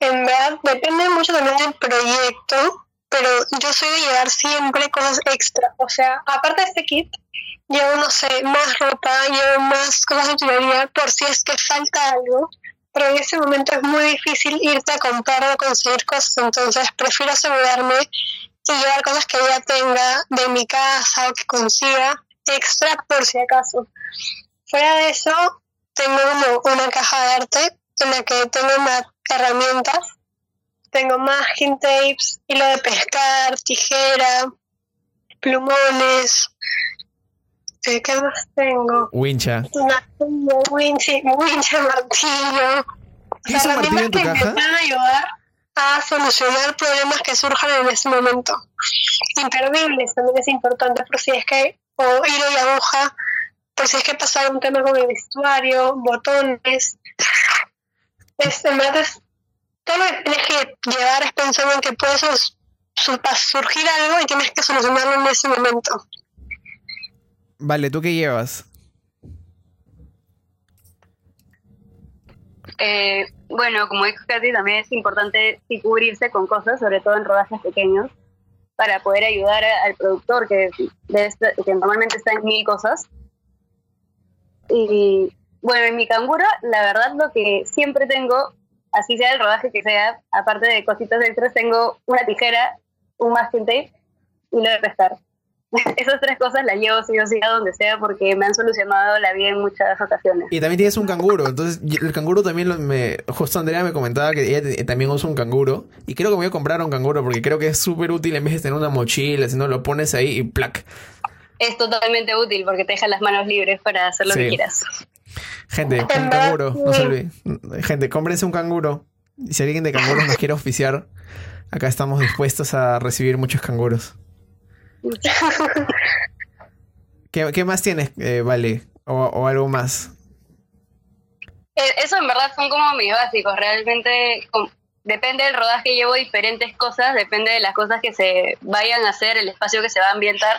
Speaker 2: En verdad, depende mucho también del proyecto, pero yo soy de llevar siempre cosas extra. O sea, aparte de este kit, llevo, no sé, más ropa, llevo más cosas de utilería por si es que falta algo. Pero en ese momento es muy difícil irte a comprar o conseguir cosas, entonces prefiero asegurarme y llevar cosas que ya tenga de mi casa o que consiga extra por si acaso. Fuera de eso, tengo como una caja de arte en la que tengo más herramientas. Tengo masking tapes, hilo de pescar, tijera, plumones. Eh, ¿Qué más tengo?
Speaker 1: Wincha.
Speaker 2: Una winche, winche, martillo. O
Speaker 1: ¿Tienes
Speaker 2: sea,
Speaker 1: un martillo en tu
Speaker 2: que
Speaker 1: caja?
Speaker 2: me van a ayudar a solucionar problemas que surjan en ese momento. Imperdibles también es importante por si es que, o hilo y aguja, por si es que pasa algún tema con el vestuario, botones. Es, en verdad es, todo lo que tienes que llevar es pensando en que puede surgir algo y tienes que solucionarlo en ese momento.
Speaker 1: Vale, ¿tú qué llevas?
Speaker 3: Eh, bueno, como dijo Katy, también es importante cubrirse con cosas, sobre todo en rodajes pequeños, para poder ayudar al productor, estar- que normalmente está en mil cosas. Y bueno, en mi canguro, la verdad, lo que siempre tengo, así sea el rodaje que sea, aparte de cositas extras, tengo una tijera, un masking tape y lo de pescar. Esas tres cosas las llevo sí o sí a donde sea porque me han solucionado la vida en muchas ocasiones.
Speaker 1: Y también tienes un canguro, entonces el canguro también lo- me... Justo Andrea me comentaba que ella también usa un canguro. Y creo que me voy a comprar un canguro porque creo que es súper útil en vez de tener una mochila, si no lo pones ahí y plac.
Speaker 3: es totalmente útil porque te deja las manos libres para hacer lo
Speaker 1: Sí.
Speaker 3: que quieras.
Speaker 1: Gente, un canguro, no se olviden. Gente, cómprense un canguro. Y si alguien de canguros nos quiere auspiciar, acá estamos dispuestos a recibir muchos canguros. ¿Qué, qué más tienes, eh, Vale? O, o algo más.
Speaker 3: Eh, Eso en verdad son como mis básicos. Realmente depende del rodaje, llevo diferentes cosas, depende de las cosas que se vayan a hacer, el espacio que se va a ambientar.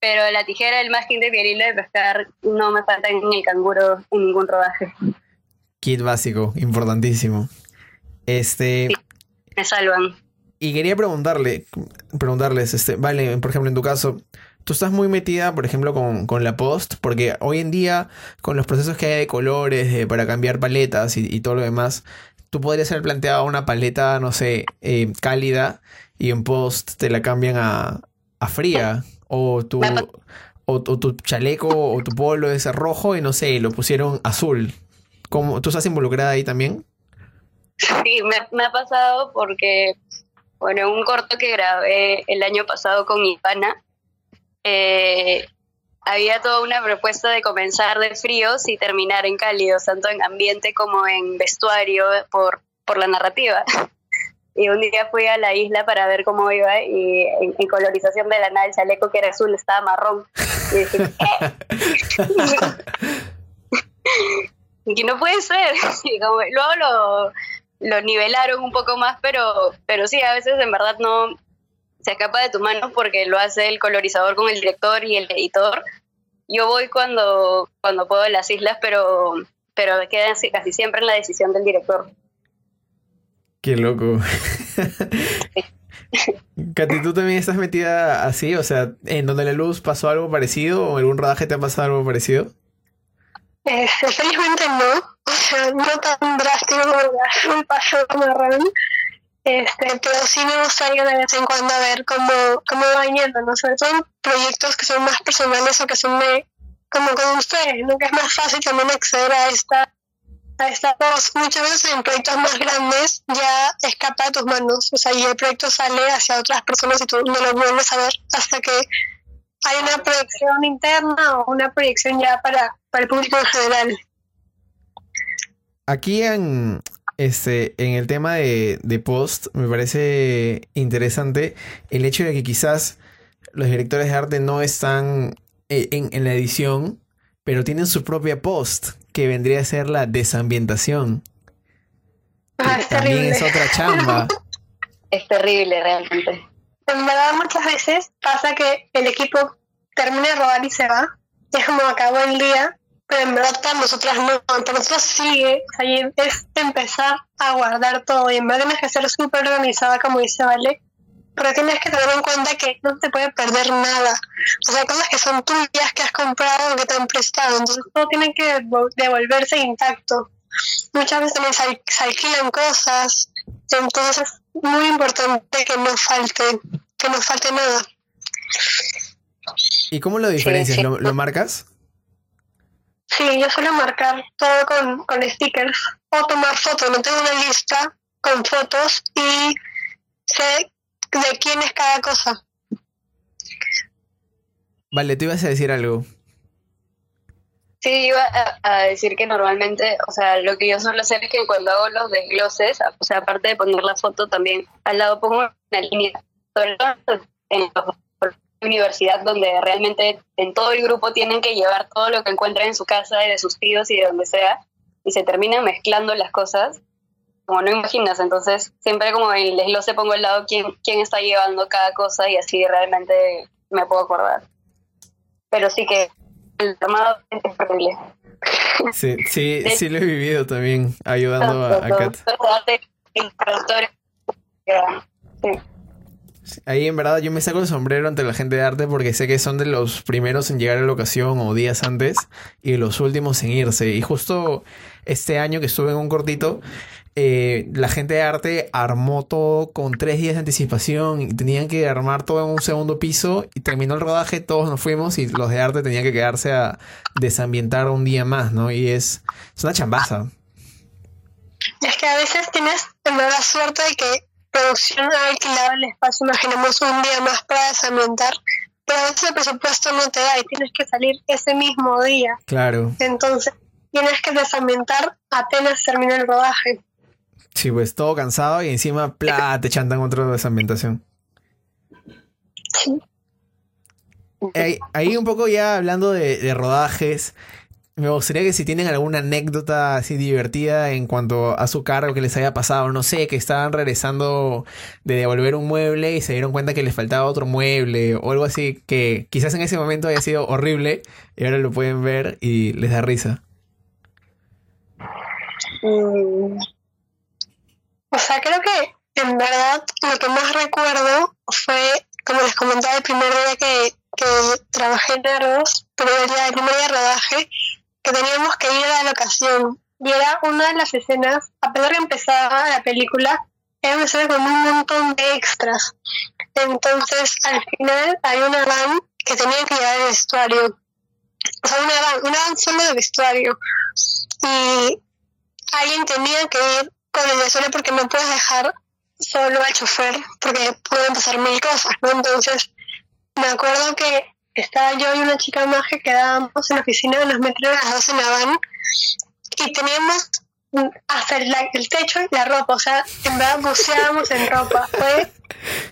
Speaker 3: Pero la tijera, el masking de y el hilo de pescar no me falta en el canguro en ningún rodaje.
Speaker 1: Kit básico, importantísimo. Este...
Speaker 3: Me salvan.
Speaker 1: Y quería preguntarle, preguntarles, este, vale, por ejemplo, en tu caso, tú estás muy metida, por ejemplo, con, con la post, porque hoy en día, con los procesos que hay de colores, para cambiar paletas y, y todo lo demás, tú podrías haber planteado una paleta, no sé, eh, cálida, y en post te la cambian a, a fría, o tu, o, tu- tu chaleco o tu polo es rojo y no sé, lo pusieron azul. ¿Cómo, ¿Tú estás involucrada ahí también?
Speaker 3: Sí, me, me ha pasado porque, bueno, en un corto que grabé el año pasado con mi pana, eh, había toda una propuesta de comenzar de fríos y terminar en cálidos, tanto en ambiente como en vestuario, por, por la narrativa. Y un día fui a la isla para ver cómo iba y en, en colorización de la nada el chaleco que era azul estaba marrón. Y dije, ¿qué? y no puede ser. Y como- luego lo, lo nivelaron un poco más, pero, pero sí, a veces en verdad no se escapa de tu mano porque lo hace el colorizador con el director y el editor. Yo voy cuando, cuando puedo a las islas, pero, pero queda casi siempre en la decisión del director.
Speaker 1: Qué loco. Katy, ¿tú también estás metida así? O sea, ¿en donde la luz pasó algo parecido? ¿O en algún rodaje te ha pasado algo parecido?
Speaker 2: Este, felizmente no, o sea, no tan drástico como el pasó marrón, Este, pero sí me gustaría de vez en cuando ver cómo, cómo va yendo, ¿no? Sobre todo proyectos que son más personales o que son de, como con ustedes, ¿no? Que es más fácil también acceder a esta, a esta voz. Muchas veces en proyectos más grandes ya escapa de tus manos, o sea, y el proyecto sale hacia otras personas y tú no lo vuelves a ver hasta que hay una proyección interna o una proyección ya para, para el público en general.
Speaker 1: Aquí en, este, en el tema de, de post, me parece interesante el hecho de que quizás los directores de arte no están eh, en, en la edición, pero tienen su propia post, que vendría a ser la desambientación.
Speaker 2: Ah, es
Speaker 1: también
Speaker 2: terrible.
Speaker 1: es otra chamba.
Speaker 3: Es terrible realmente.
Speaker 2: En verdad muchas veces pasa que el equipo termina de robar y se va, es como acabó el día, pero en verdad para nosotras no, para nosotros sigue, sea, y es empezar a guardar todo, y en verdad tienes que ser súper organizada como dice Vale, pero tienes que tener en cuenta que no te puede perder nada, o sea, cosas que son tuyas, que has comprado o que te han prestado, entonces todo tiene que devol- devolverse intacto. Muchas veces también se, se alquilan cosas, entonces es muy importante que no falte, que no falte nada.
Speaker 1: ¿Y cómo lo diferencias?
Speaker 3: sí.
Speaker 1: ¿Lo, lo marcas?
Speaker 2: Sí, yo suelo marcar todo con, con stickers o tomar fotos. No tengo una lista con fotos y sé de quién es cada cosa.
Speaker 1: Vale, tú ibas a decir algo.
Speaker 3: Sí, iba a, a decir que normalmente, o sea, lo que yo suelo hacer es que cuando hago los desgloses, a- o sea, aparte de poner la foto, también al lado pongo una línea, sobre todo en la universidad, donde realmente en todo el grupo tienen que llevar todo lo que encuentran en su casa y de sus tíos y de donde sea, y se terminan mezclando las cosas, como no imaginas. Entonces, siempre como en el desglose pongo al lado quién, quién está llevando cada cosa y así realmente me puedo acordar. Pero sí que el armado es horrible.
Speaker 1: Sí, sí, sí lo he vivido también, ayudando a, a Kat. Ahí en verdad yo me saco el sombrero ante la gente de arte porque sé que son de los primeros en llegar a la ocasión o días antes y los últimos en irse. Y justo este año que estuve en un cortito, eh, la gente de arte armó todo con tres días de anticipación y tenían que armar todo en un segundo piso y terminó el rodaje, todos nos fuimos y los de arte tenían que quedarse a desambientar un día más, ¿no? Y es, es una chambaza.
Speaker 2: Es que a veces tienes en verdad suerte de que producción ha alquilado el espacio, imaginemos un día más para desambientar, pero a veces el presupuesto no te da y tienes que salir ese mismo día.
Speaker 1: Claro.
Speaker 2: Entonces, tienes que desambientar apenas termina el rodaje.
Speaker 1: Sí, pues todo cansado y encima, ¡plá! te chantan otra desambientación. Ahí, ahí un poco ya hablando de, de rodajes, me gustaría que si tienen alguna anécdota así divertida en cuanto a su cargo que les haya pasado, no sé, que estaban regresando de devolver un mueble y se dieron cuenta que les faltaba otro mueble o algo así que quizás en ese momento haya sido horrible y ahora lo pueden ver y les da risa.
Speaker 3: Mm,
Speaker 2: O sea, creo que en verdad lo que más recuerdo fue, como les comentaba, el primer día que, trabajé en Argos, pero el, día, el primer día de rodaje, que teníamos que ir a la locación. Y era una de las escenas, a pesar que empezaba la película, era una escena con un montón de extras. Entonces, al final, hay una van que tenía que llevar el vestuario. O sea, una van, una van solo de vestuario. Y alguien tenía que ir con el vestuario porque no puedes dejar solo al chofer porque pueden pasar mil cosas, ¿no? Entonces, me acuerdo que estaba yo y una chica más que quedábamos en la oficina, nos metieron a las dos en la van y teníamos mm, hasta el, techo y la ropa, o sea, en verdad buceábamos en ropa, fue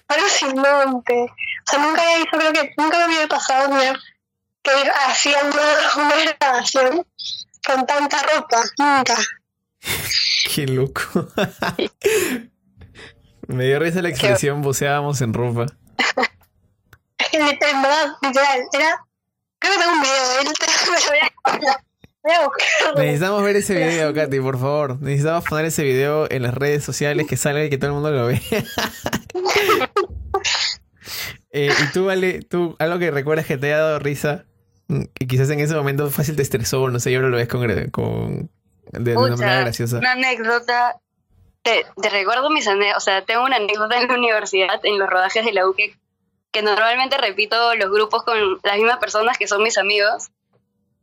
Speaker 2: alucinante. O sea, nunca había visto, creo que nunca me había pasado que hacían una, una grabación con tanta ropa, nunca.
Speaker 1: Qué loco. Me dio risa la expresión buceábamos en ropa.
Speaker 2: En verdad, literal, era. Creo que tengo un video. Lo voy a- voy a buscarlo.
Speaker 1: Necesitamos ver ese video, Katy, por favor. Necesitamos poner ese video en las redes sociales que salga y que todo el mundo lo vea. Eh, y tú, Vale, tú, algo que recuerdas que te haya dado risa, mm, que quizás en ese momento fácil te estresó, no sé, y ahora lo ves con, con de, de una manera graciosa.
Speaker 3: Una anécdota. te, te recuerdo mis anécdotas, o sea, tengo una anécdota en la universidad, en los rodajes de la U, que, que normalmente repito los grupos con las mismas personas que son mis amigos.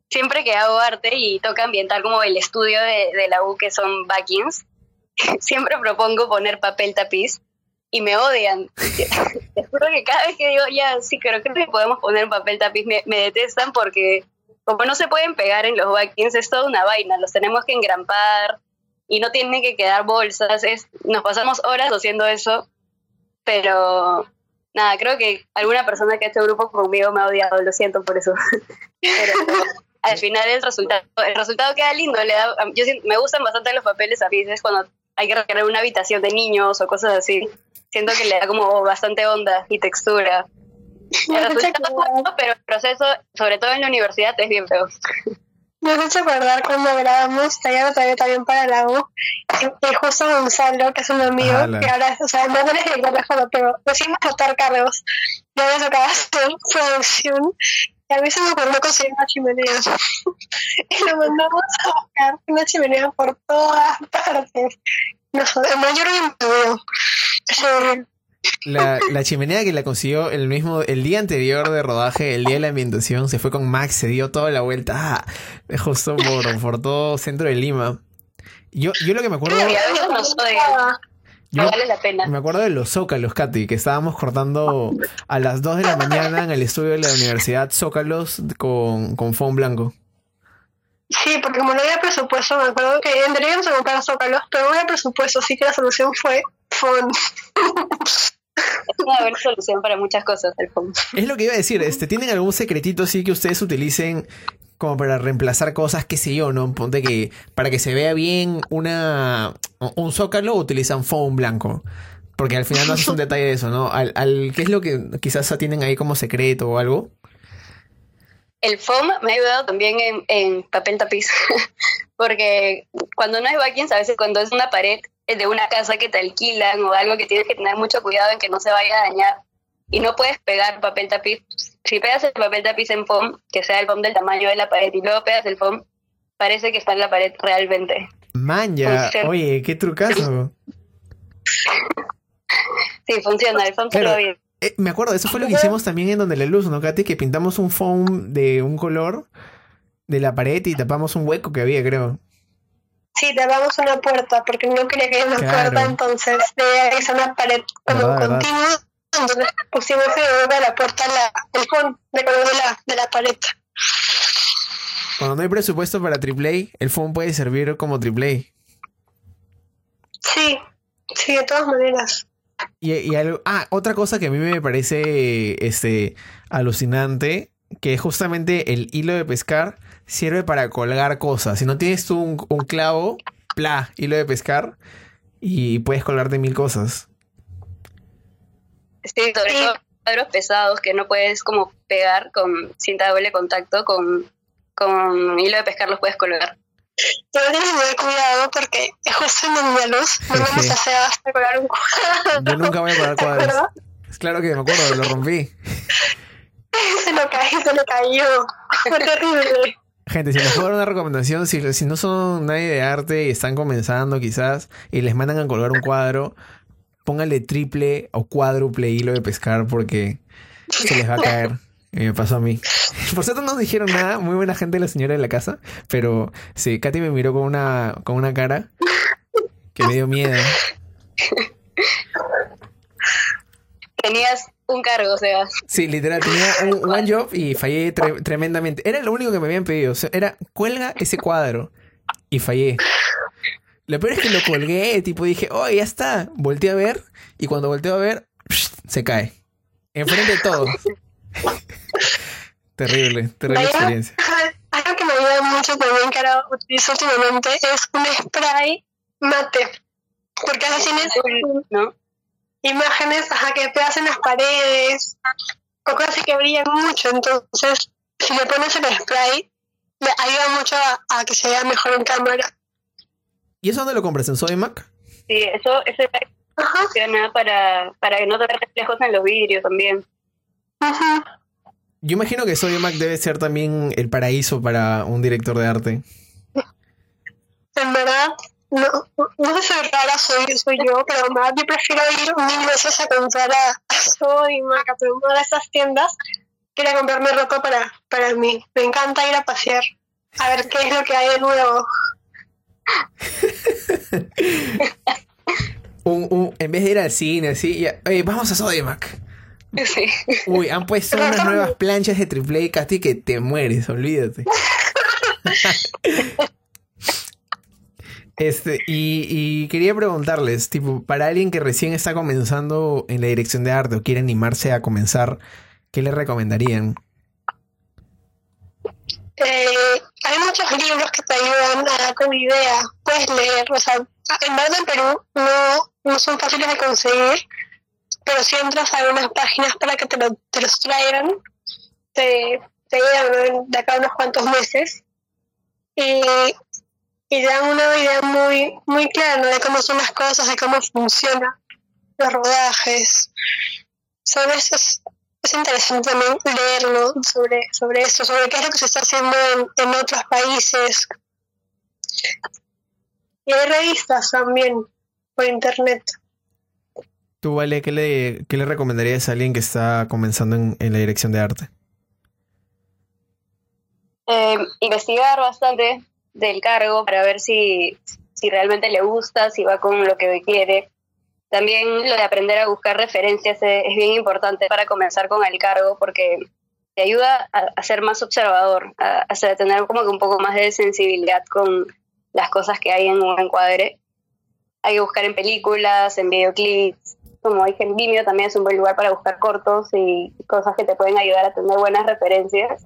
Speaker 3: Siempre que hago arte y toca ambientar como el estudio de, de la U, que son backings, siempre propongo poner papel tapiz y me odian. Te juro que cada vez que digo, ya, sí, creo que podemos poner papel tapiz, me, me detestan porque como no se pueden pegar en los backings, es toda una vaina, los tenemos que engrampar y no tienen que quedar bolsas, es, nos pasamos horas haciendo eso, pero nada, creo que alguna persona que ha hecho grupo conmigo me ha odiado, lo siento por eso. pero al final el resultado, el resultado queda lindo, le da, yo me gustan bastante los papeles a veces cuando hay que recrear una habitación de niños o cosas así. Siento que le da como bastante onda y textura. El resultado es
Speaker 2: acordar-
Speaker 3: bueno, pero el proceso, sobre todo en la universidad, es bien feo.
Speaker 2: Me has hecho acordar cuando grabamos Taller todavía también para la U. Y, justo Gonzalo, que es un amigo,
Speaker 1: Ala.
Speaker 2: que ahora, o sea, no director de foto, pero recién a votar Carlos. Ya me tocaba hacer producción. Y a mí se me ocurrió conseguir una chimenea. y lo mandamos a buscar una chimenea por todas partes. No sé, el mayor me
Speaker 1: La, la chimenea que la consiguió el mismo, el día anterior de rodaje, el día de la ambientación, se fue con Max, se dio toda la vuelta, ah, justo por, por todo centro de Lima. Yo, yo lo que me acuerdo,
Speaker 3: Y a veces nos odian,
Speaker 1: yo
Speaker 3: no vale la pena.
Speaker 1: me acuerdo de los zócalos, Katy, que estábamos cortando a las 2 de la mañana en el estudio de la universidad zócalos con, con foam blanco.
Speaker 2: Sí, porque como no había presupuesto, me acuerdo que en teoría íbamos a comprar zócalos, pero no había presupuesto, así que la solución fue
Speaker 3: Es una buena solución para muchas cosas, el fondo.
Speaker 1: Es lo que iba a decir, este, ¿tienen algún secretito así que ustedes utilicen como para reemplazar cosas, qué sé yo, ¿no? Ponte que para que se vea bien una un zócalo utilizan foam blanco. Porque al final no es un detalle de eso, ¿no? Al, al, ¿Qué es lo que quizás tienen ahí como secreto o algo?
Speaker 3: El foam me ha ayudado también en, en papel tapiz, porque cuando no hay backings, a veces cuando es una pared de una casa que te alquilan o algo que tienes que tener mucho cuidado en que no se vaya a dañar y no puedes pegar papel tapiz. Si pegas el papel tapiz en foam, que sea el foam del tamaño de la pared y luego pegas el foam, parece que está en la pared realmente.
Speaker 1: Manja, oye, qué trucazo.
Speaker 3: Sí, funciona, el foam lo bien.
Speaker 1: Eh, me acuerdo, eso fue lo que hicimos también en Donde la Luz, ¿no, Katy? Que pintamos un foam de un color de la pared y tapamos un hueco que había, creo.
Speaker 2: Sí, tapamos una puerta porque no quería que haya una
Speaker 1: Claro.
Speaker 2: puerta, entonces que ser una pared como continua. Entonces pusimos de de la puerta la, el font de color de la, de la pared.
Speaker 1: Cuando no hay presupuesto para AAA, el foam puede servir como AAA.
Speaker 2: Sí, sí, de todas maneras.
Speaker 1: Y, y algo, ah, otra cosa que a mí me parece este, alucinante, que justamente el hilo de pescar sirve para colgar cosas. Si no tienes tú un, un clavo, pla, hilo de pescar, y puedes colgarte mil cosas.
Speaker 3: Sí, sobre
Speaker 2: Sí.
Speaker 3: todo cuadros pesados que no puedes como pegar con cinta de doble contacto, con, con hilo de pescar los puedes colgar.
Speaker 2: Pero tienes que tener cuidado porque es justo en luz no vamos a hacer hasta colgar un cuadro.
Speaker 1: Yo nunca voy a colgar
Speaker 2: ¿Te
Speaker 1: cuadros. claro que me acuerdo, lo rompí.
Speaker 2: Se lo cayó, se lo cayó. Fue terrible.
Speaker 1: Gente, si les puedo dar una recomendación, si, si no son nadie de arte y están comenzando quizás y les mandan a colgar un cuadro, pónganle triple o cuádruple hilo de pescar porque se les va a caer. Y me pasó a mí. Por cierto, no nos dijeron nada. Muy buena gente la señora de la casa. Pero sí, Katy me miró con una, con una cara que me dio miedo.
Speaker 3: Tenías un cargo, o sea,
Speaker 1: Sí, literal, tenía un one job y fallé tre- tremendamente. Era lo único que me habían pedido. O sea, era cuelga ese cuadro. Y fallé. Lo peor es que lo colgué, tipo dije, oh, ya está. Volteé a ver. Y cuando volteo a ver, se cae. Enfrente de todos. terrible, terrible
Speaker 2: Vaya.
Speaker 1: experiencia.
Speaker 2: Algo que me ayuda mucho también que ahora utilizo últimamente es un spray mate. Porque ahora tienes
Speaker 3: ¿no?
Speaker 2: Imágenes ajá, que pegas en las paredes o cosas que brillan mucho. Entonces, si le pones el spray, le ayuda mucho a, a que se vea mejor en cámara.
Speaker 1: ¿Y eso dónde lo compras? ¿En Sodimac?
Speaker 3: Sí, eso, eso
Speaker 2: Ajá,
Speaker 3: funciona para, para que no te veas reflejos en los vidrios también.
Speaker 2: ujú.
Speaker 1: Yo imagino que Sodimac debe ser también el paraíso para un director de arte.
Speaker 2: En verdad, no, no sé si rara soy, soy yo, pero más yo prefiero ir mil veces a comprar a, a Sodimac, a a esas tiendas, que ir a comprarme ropa para, para mí. Me encanta ir a pasear, a ver qué es lo que hay de nuevo.
Speaker 1: en vez de ir al cine, así, oye, vamos a Sodimac.
Speaker 3: Sí.
Speaker 1: Uy, han puesto unas nuevas planchas de triple Casti que te mueres, olvídate. Este, y, quería preguntarles, tipo, para alguien que recién está comenzando en la dirección de arte o quiere animarse a comenzar, ¿qué le recomendarían?
Speaker 2: Eh, hay muchos libros que te ayudan a dar una idea. Puedes leer, o sea, en verdad en Perú no, no son fáciles de conseguir, pero si entras a unas páginas para que te, te los traigan, te, te llegan de acá unos cuantos meses. Y y dan una idea muy, muy clara de cómo son las cosas, de cómo funcionan los rodajes. Sobre eso es, interesante también leerlo sobre, sobre eso, sobre qué es lo que se está haciendo en, otros países. Y hay revistas también por internet.
Speaker 1: ¿Tú, Vale, qué le, qué le recomendarías a alguien que está comenzando en, la dirección de arte?
Speaker 3: Eh, investigar bastante, del cargo para ver si, si realmente le gusta, si va con lo que quiere. También lo de aprender a buscar referencias es, bien importante para comenzar con el cargo porque te ayuda a, ser más observador, a, tener como que un poco más de sensibilidad con las cosas que hay en un encuadre. Hay que buscar en películas, en videoclips, como dije en Vimeo también es un buen lugar para buscar cortos y cosas que te pueden ayudar a tener buenas referencias.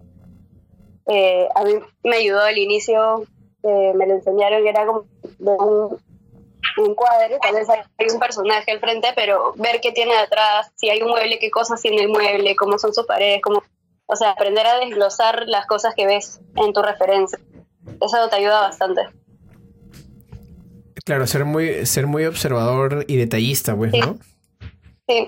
Speaker 3: Eh, a mí me ayudó al inicio me lo enseñaron era como de un, un cuadro, tal vez hay un personaje al frente, pero ver qué tiene detrás, si hay un mueble, qué cosas tiene el mueble, cómo son sus paredes, cómo, o sea, aprender a desglosar las cosas que ves en tu referencia. Eso te ayuda bastante.
Speaker 1: Claro, ser muy, ser muy observador y detallista, pues, ¿no?
Speaker 3: Sí.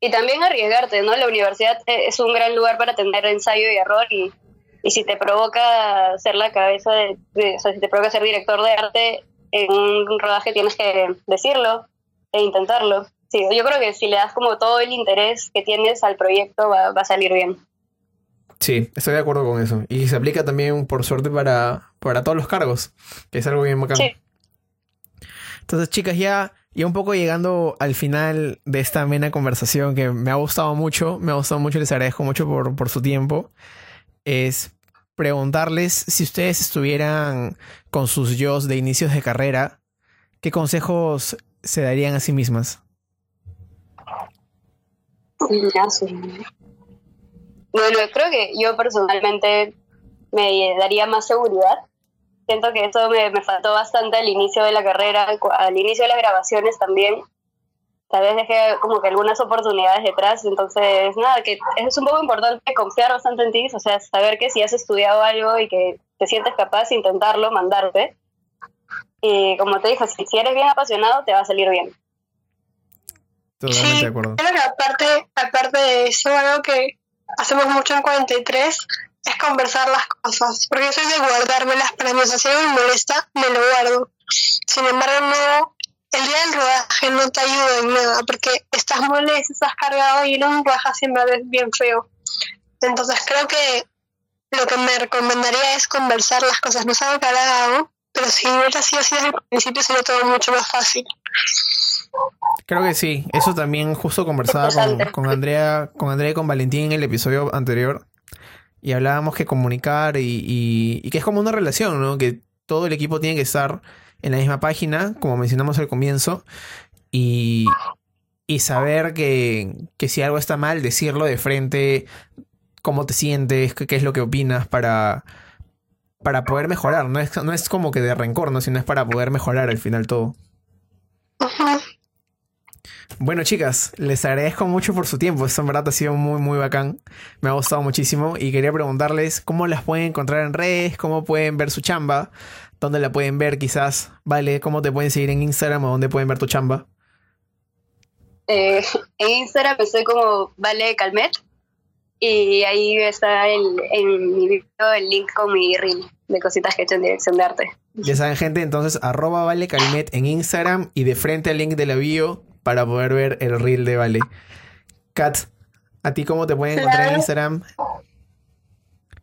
Speaker 3: Y también arriesgarte, ¿no? La universidad es un gran lugar para tener ensayo y error y y si te provoca ser la cabeza de, o sea, si te provoca ser director de arte en un rodaje tienes que decirlo e intentarlo. Sí, yo creo que si le das como todo el interés que tienes al proyecto va, a salir bien.
Speaker 1: Sí, estoy de acuerdo con eso. Y se aplica también, por suerte, para, para todos los cargos, que es algo bien bacán. Sí. Entonces, chicas, ya, ya un poco llegando al final de esta amena conversación que me ha gustado mucho, me ha gustado mucho, les agradezco mucho por, por su tiempo es preguntarles si ustedes estuvieran con sus yo de inicios de carrera, ¿qué consejos se darían a sí mismas?
Speaker 3: Bueno, creo que yo personalmente me daría más seguridad. Siento que eso me, me faltó bastante al inicio de la carrera, al inicio de las grabaciones también tal vez dejé como que algunas oportunidades detrás, entonces nada, que es un poco importante confiar bastante en ti, o sea, saber que si has estudiado algo y que te sientes capaz de intentarlo, mandarte. Y como te dije, si, eres bien apasionado, te va a salir bien.
Speaker 1: Totalmente de acuerdo.
Speaker 2: Creo que aparte, aparte de eso, algo que hacemos mucho en 43 es conversar las cosas, porque yo soy de guardármelas para mí, o sea, si algo me molesta, me lo guardo. Sin embargo, no el día del rodaje no te ayuda en nada porque estás molesto, estás cargado y un rodaje siempre es bien feo. Entonces creo que lo que me recomendaría es conversar las cosas. No algo que hago, pero si hubiera sido así desde el principio sería todo mucho más fácil.
Speaker 1: Creo que sí. Eso también justo conversaba con, Andrea, con Andrea y con Valentín en el episodio anterior. Y hablábamos que comunicar y, y que es como una relación, ¿no? Que todo el equipo tiene que estar en la misma página, como mencionamos al comienzo, y, y saber que, que, si algo está mal, decirlo de frente, cómo te sientes, qué, es lo que opinas para, para poder mejorar. No es, no es como que de rencor, ¿no? sino es para poder mejorar al final todo. Bueno, chicas, les agradezco mucho por su tiempo. Esto en verdad ha sido muy, muy bacán. Me ha gustado muchísimo. Y quería preguntarles cómo las pueden encontrar en redes, cómo pueden ver su chamba. ¿Dónde la pueden ver quizás? Vale, ¿cómo te pueden seguir en Instagram o dónde pueden ver tu chamba?
Speaker 3: Eh, en Instagram estoy como Vale Calmet y ahí está el, en mi video el link con mi reel de cositas que he hecho en dirección de arte.
Speaker 1: Ya saben, gente, entonces arroba Vale Calmet en Instagram y de frente al link de la bio para poder ver el reel de Vale. Kat, ¿a ti cómo te pueden encontrar en Instagram?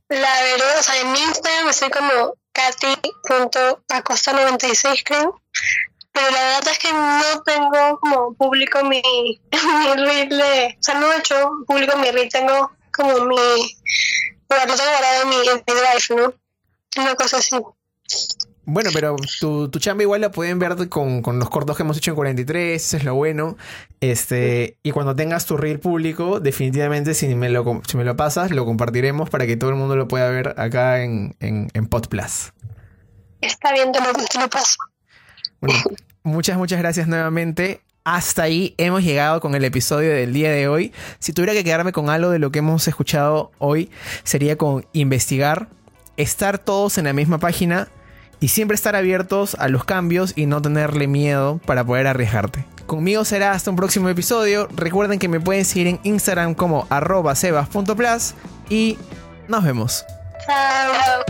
Speaker 2: La verdad, o sea, en Instagram estoy como katy.acosta96 creo. Pero la verdad es que no tengo como público mi, mi reel de... O sea, no he hecho público mi reel, tengo como mi... Bueno, lo tengo guardado en mi, en mi drive, ¿no? Una cosa así.
Speaker 1: Bueno, pero tu, tu chamba igual la pueden ver con, con, los cortos que hemos hecho en 43, eso es lo bueno. Este, y cuando tengas tu reel público, definitivamente si me lo, si me lo pasas, lo compartiremos para que todo el mundo lo pueda ver acá en, en, en Pod Plus.
Speaker 2: Está bien, te lo, te lo paso.
Speaker 1: Bueno, muchas, muchas gracias nuevamente. Hasta ahí hemos llegado con el episodio del día de hoy. Si tuviera que quedarme con algo de lo que hemos escuchado hoy, sería con investigar, estar todos en la misma página y siempre estar abiertos a los cambios y no tenerle miedo para poder arriesgarte. Conmigo será hasta un próximo episodio. Recuerden que me pueden seguir en Instagram como arroba sebas.plus y nos vemos.
Speaker 2: Chao.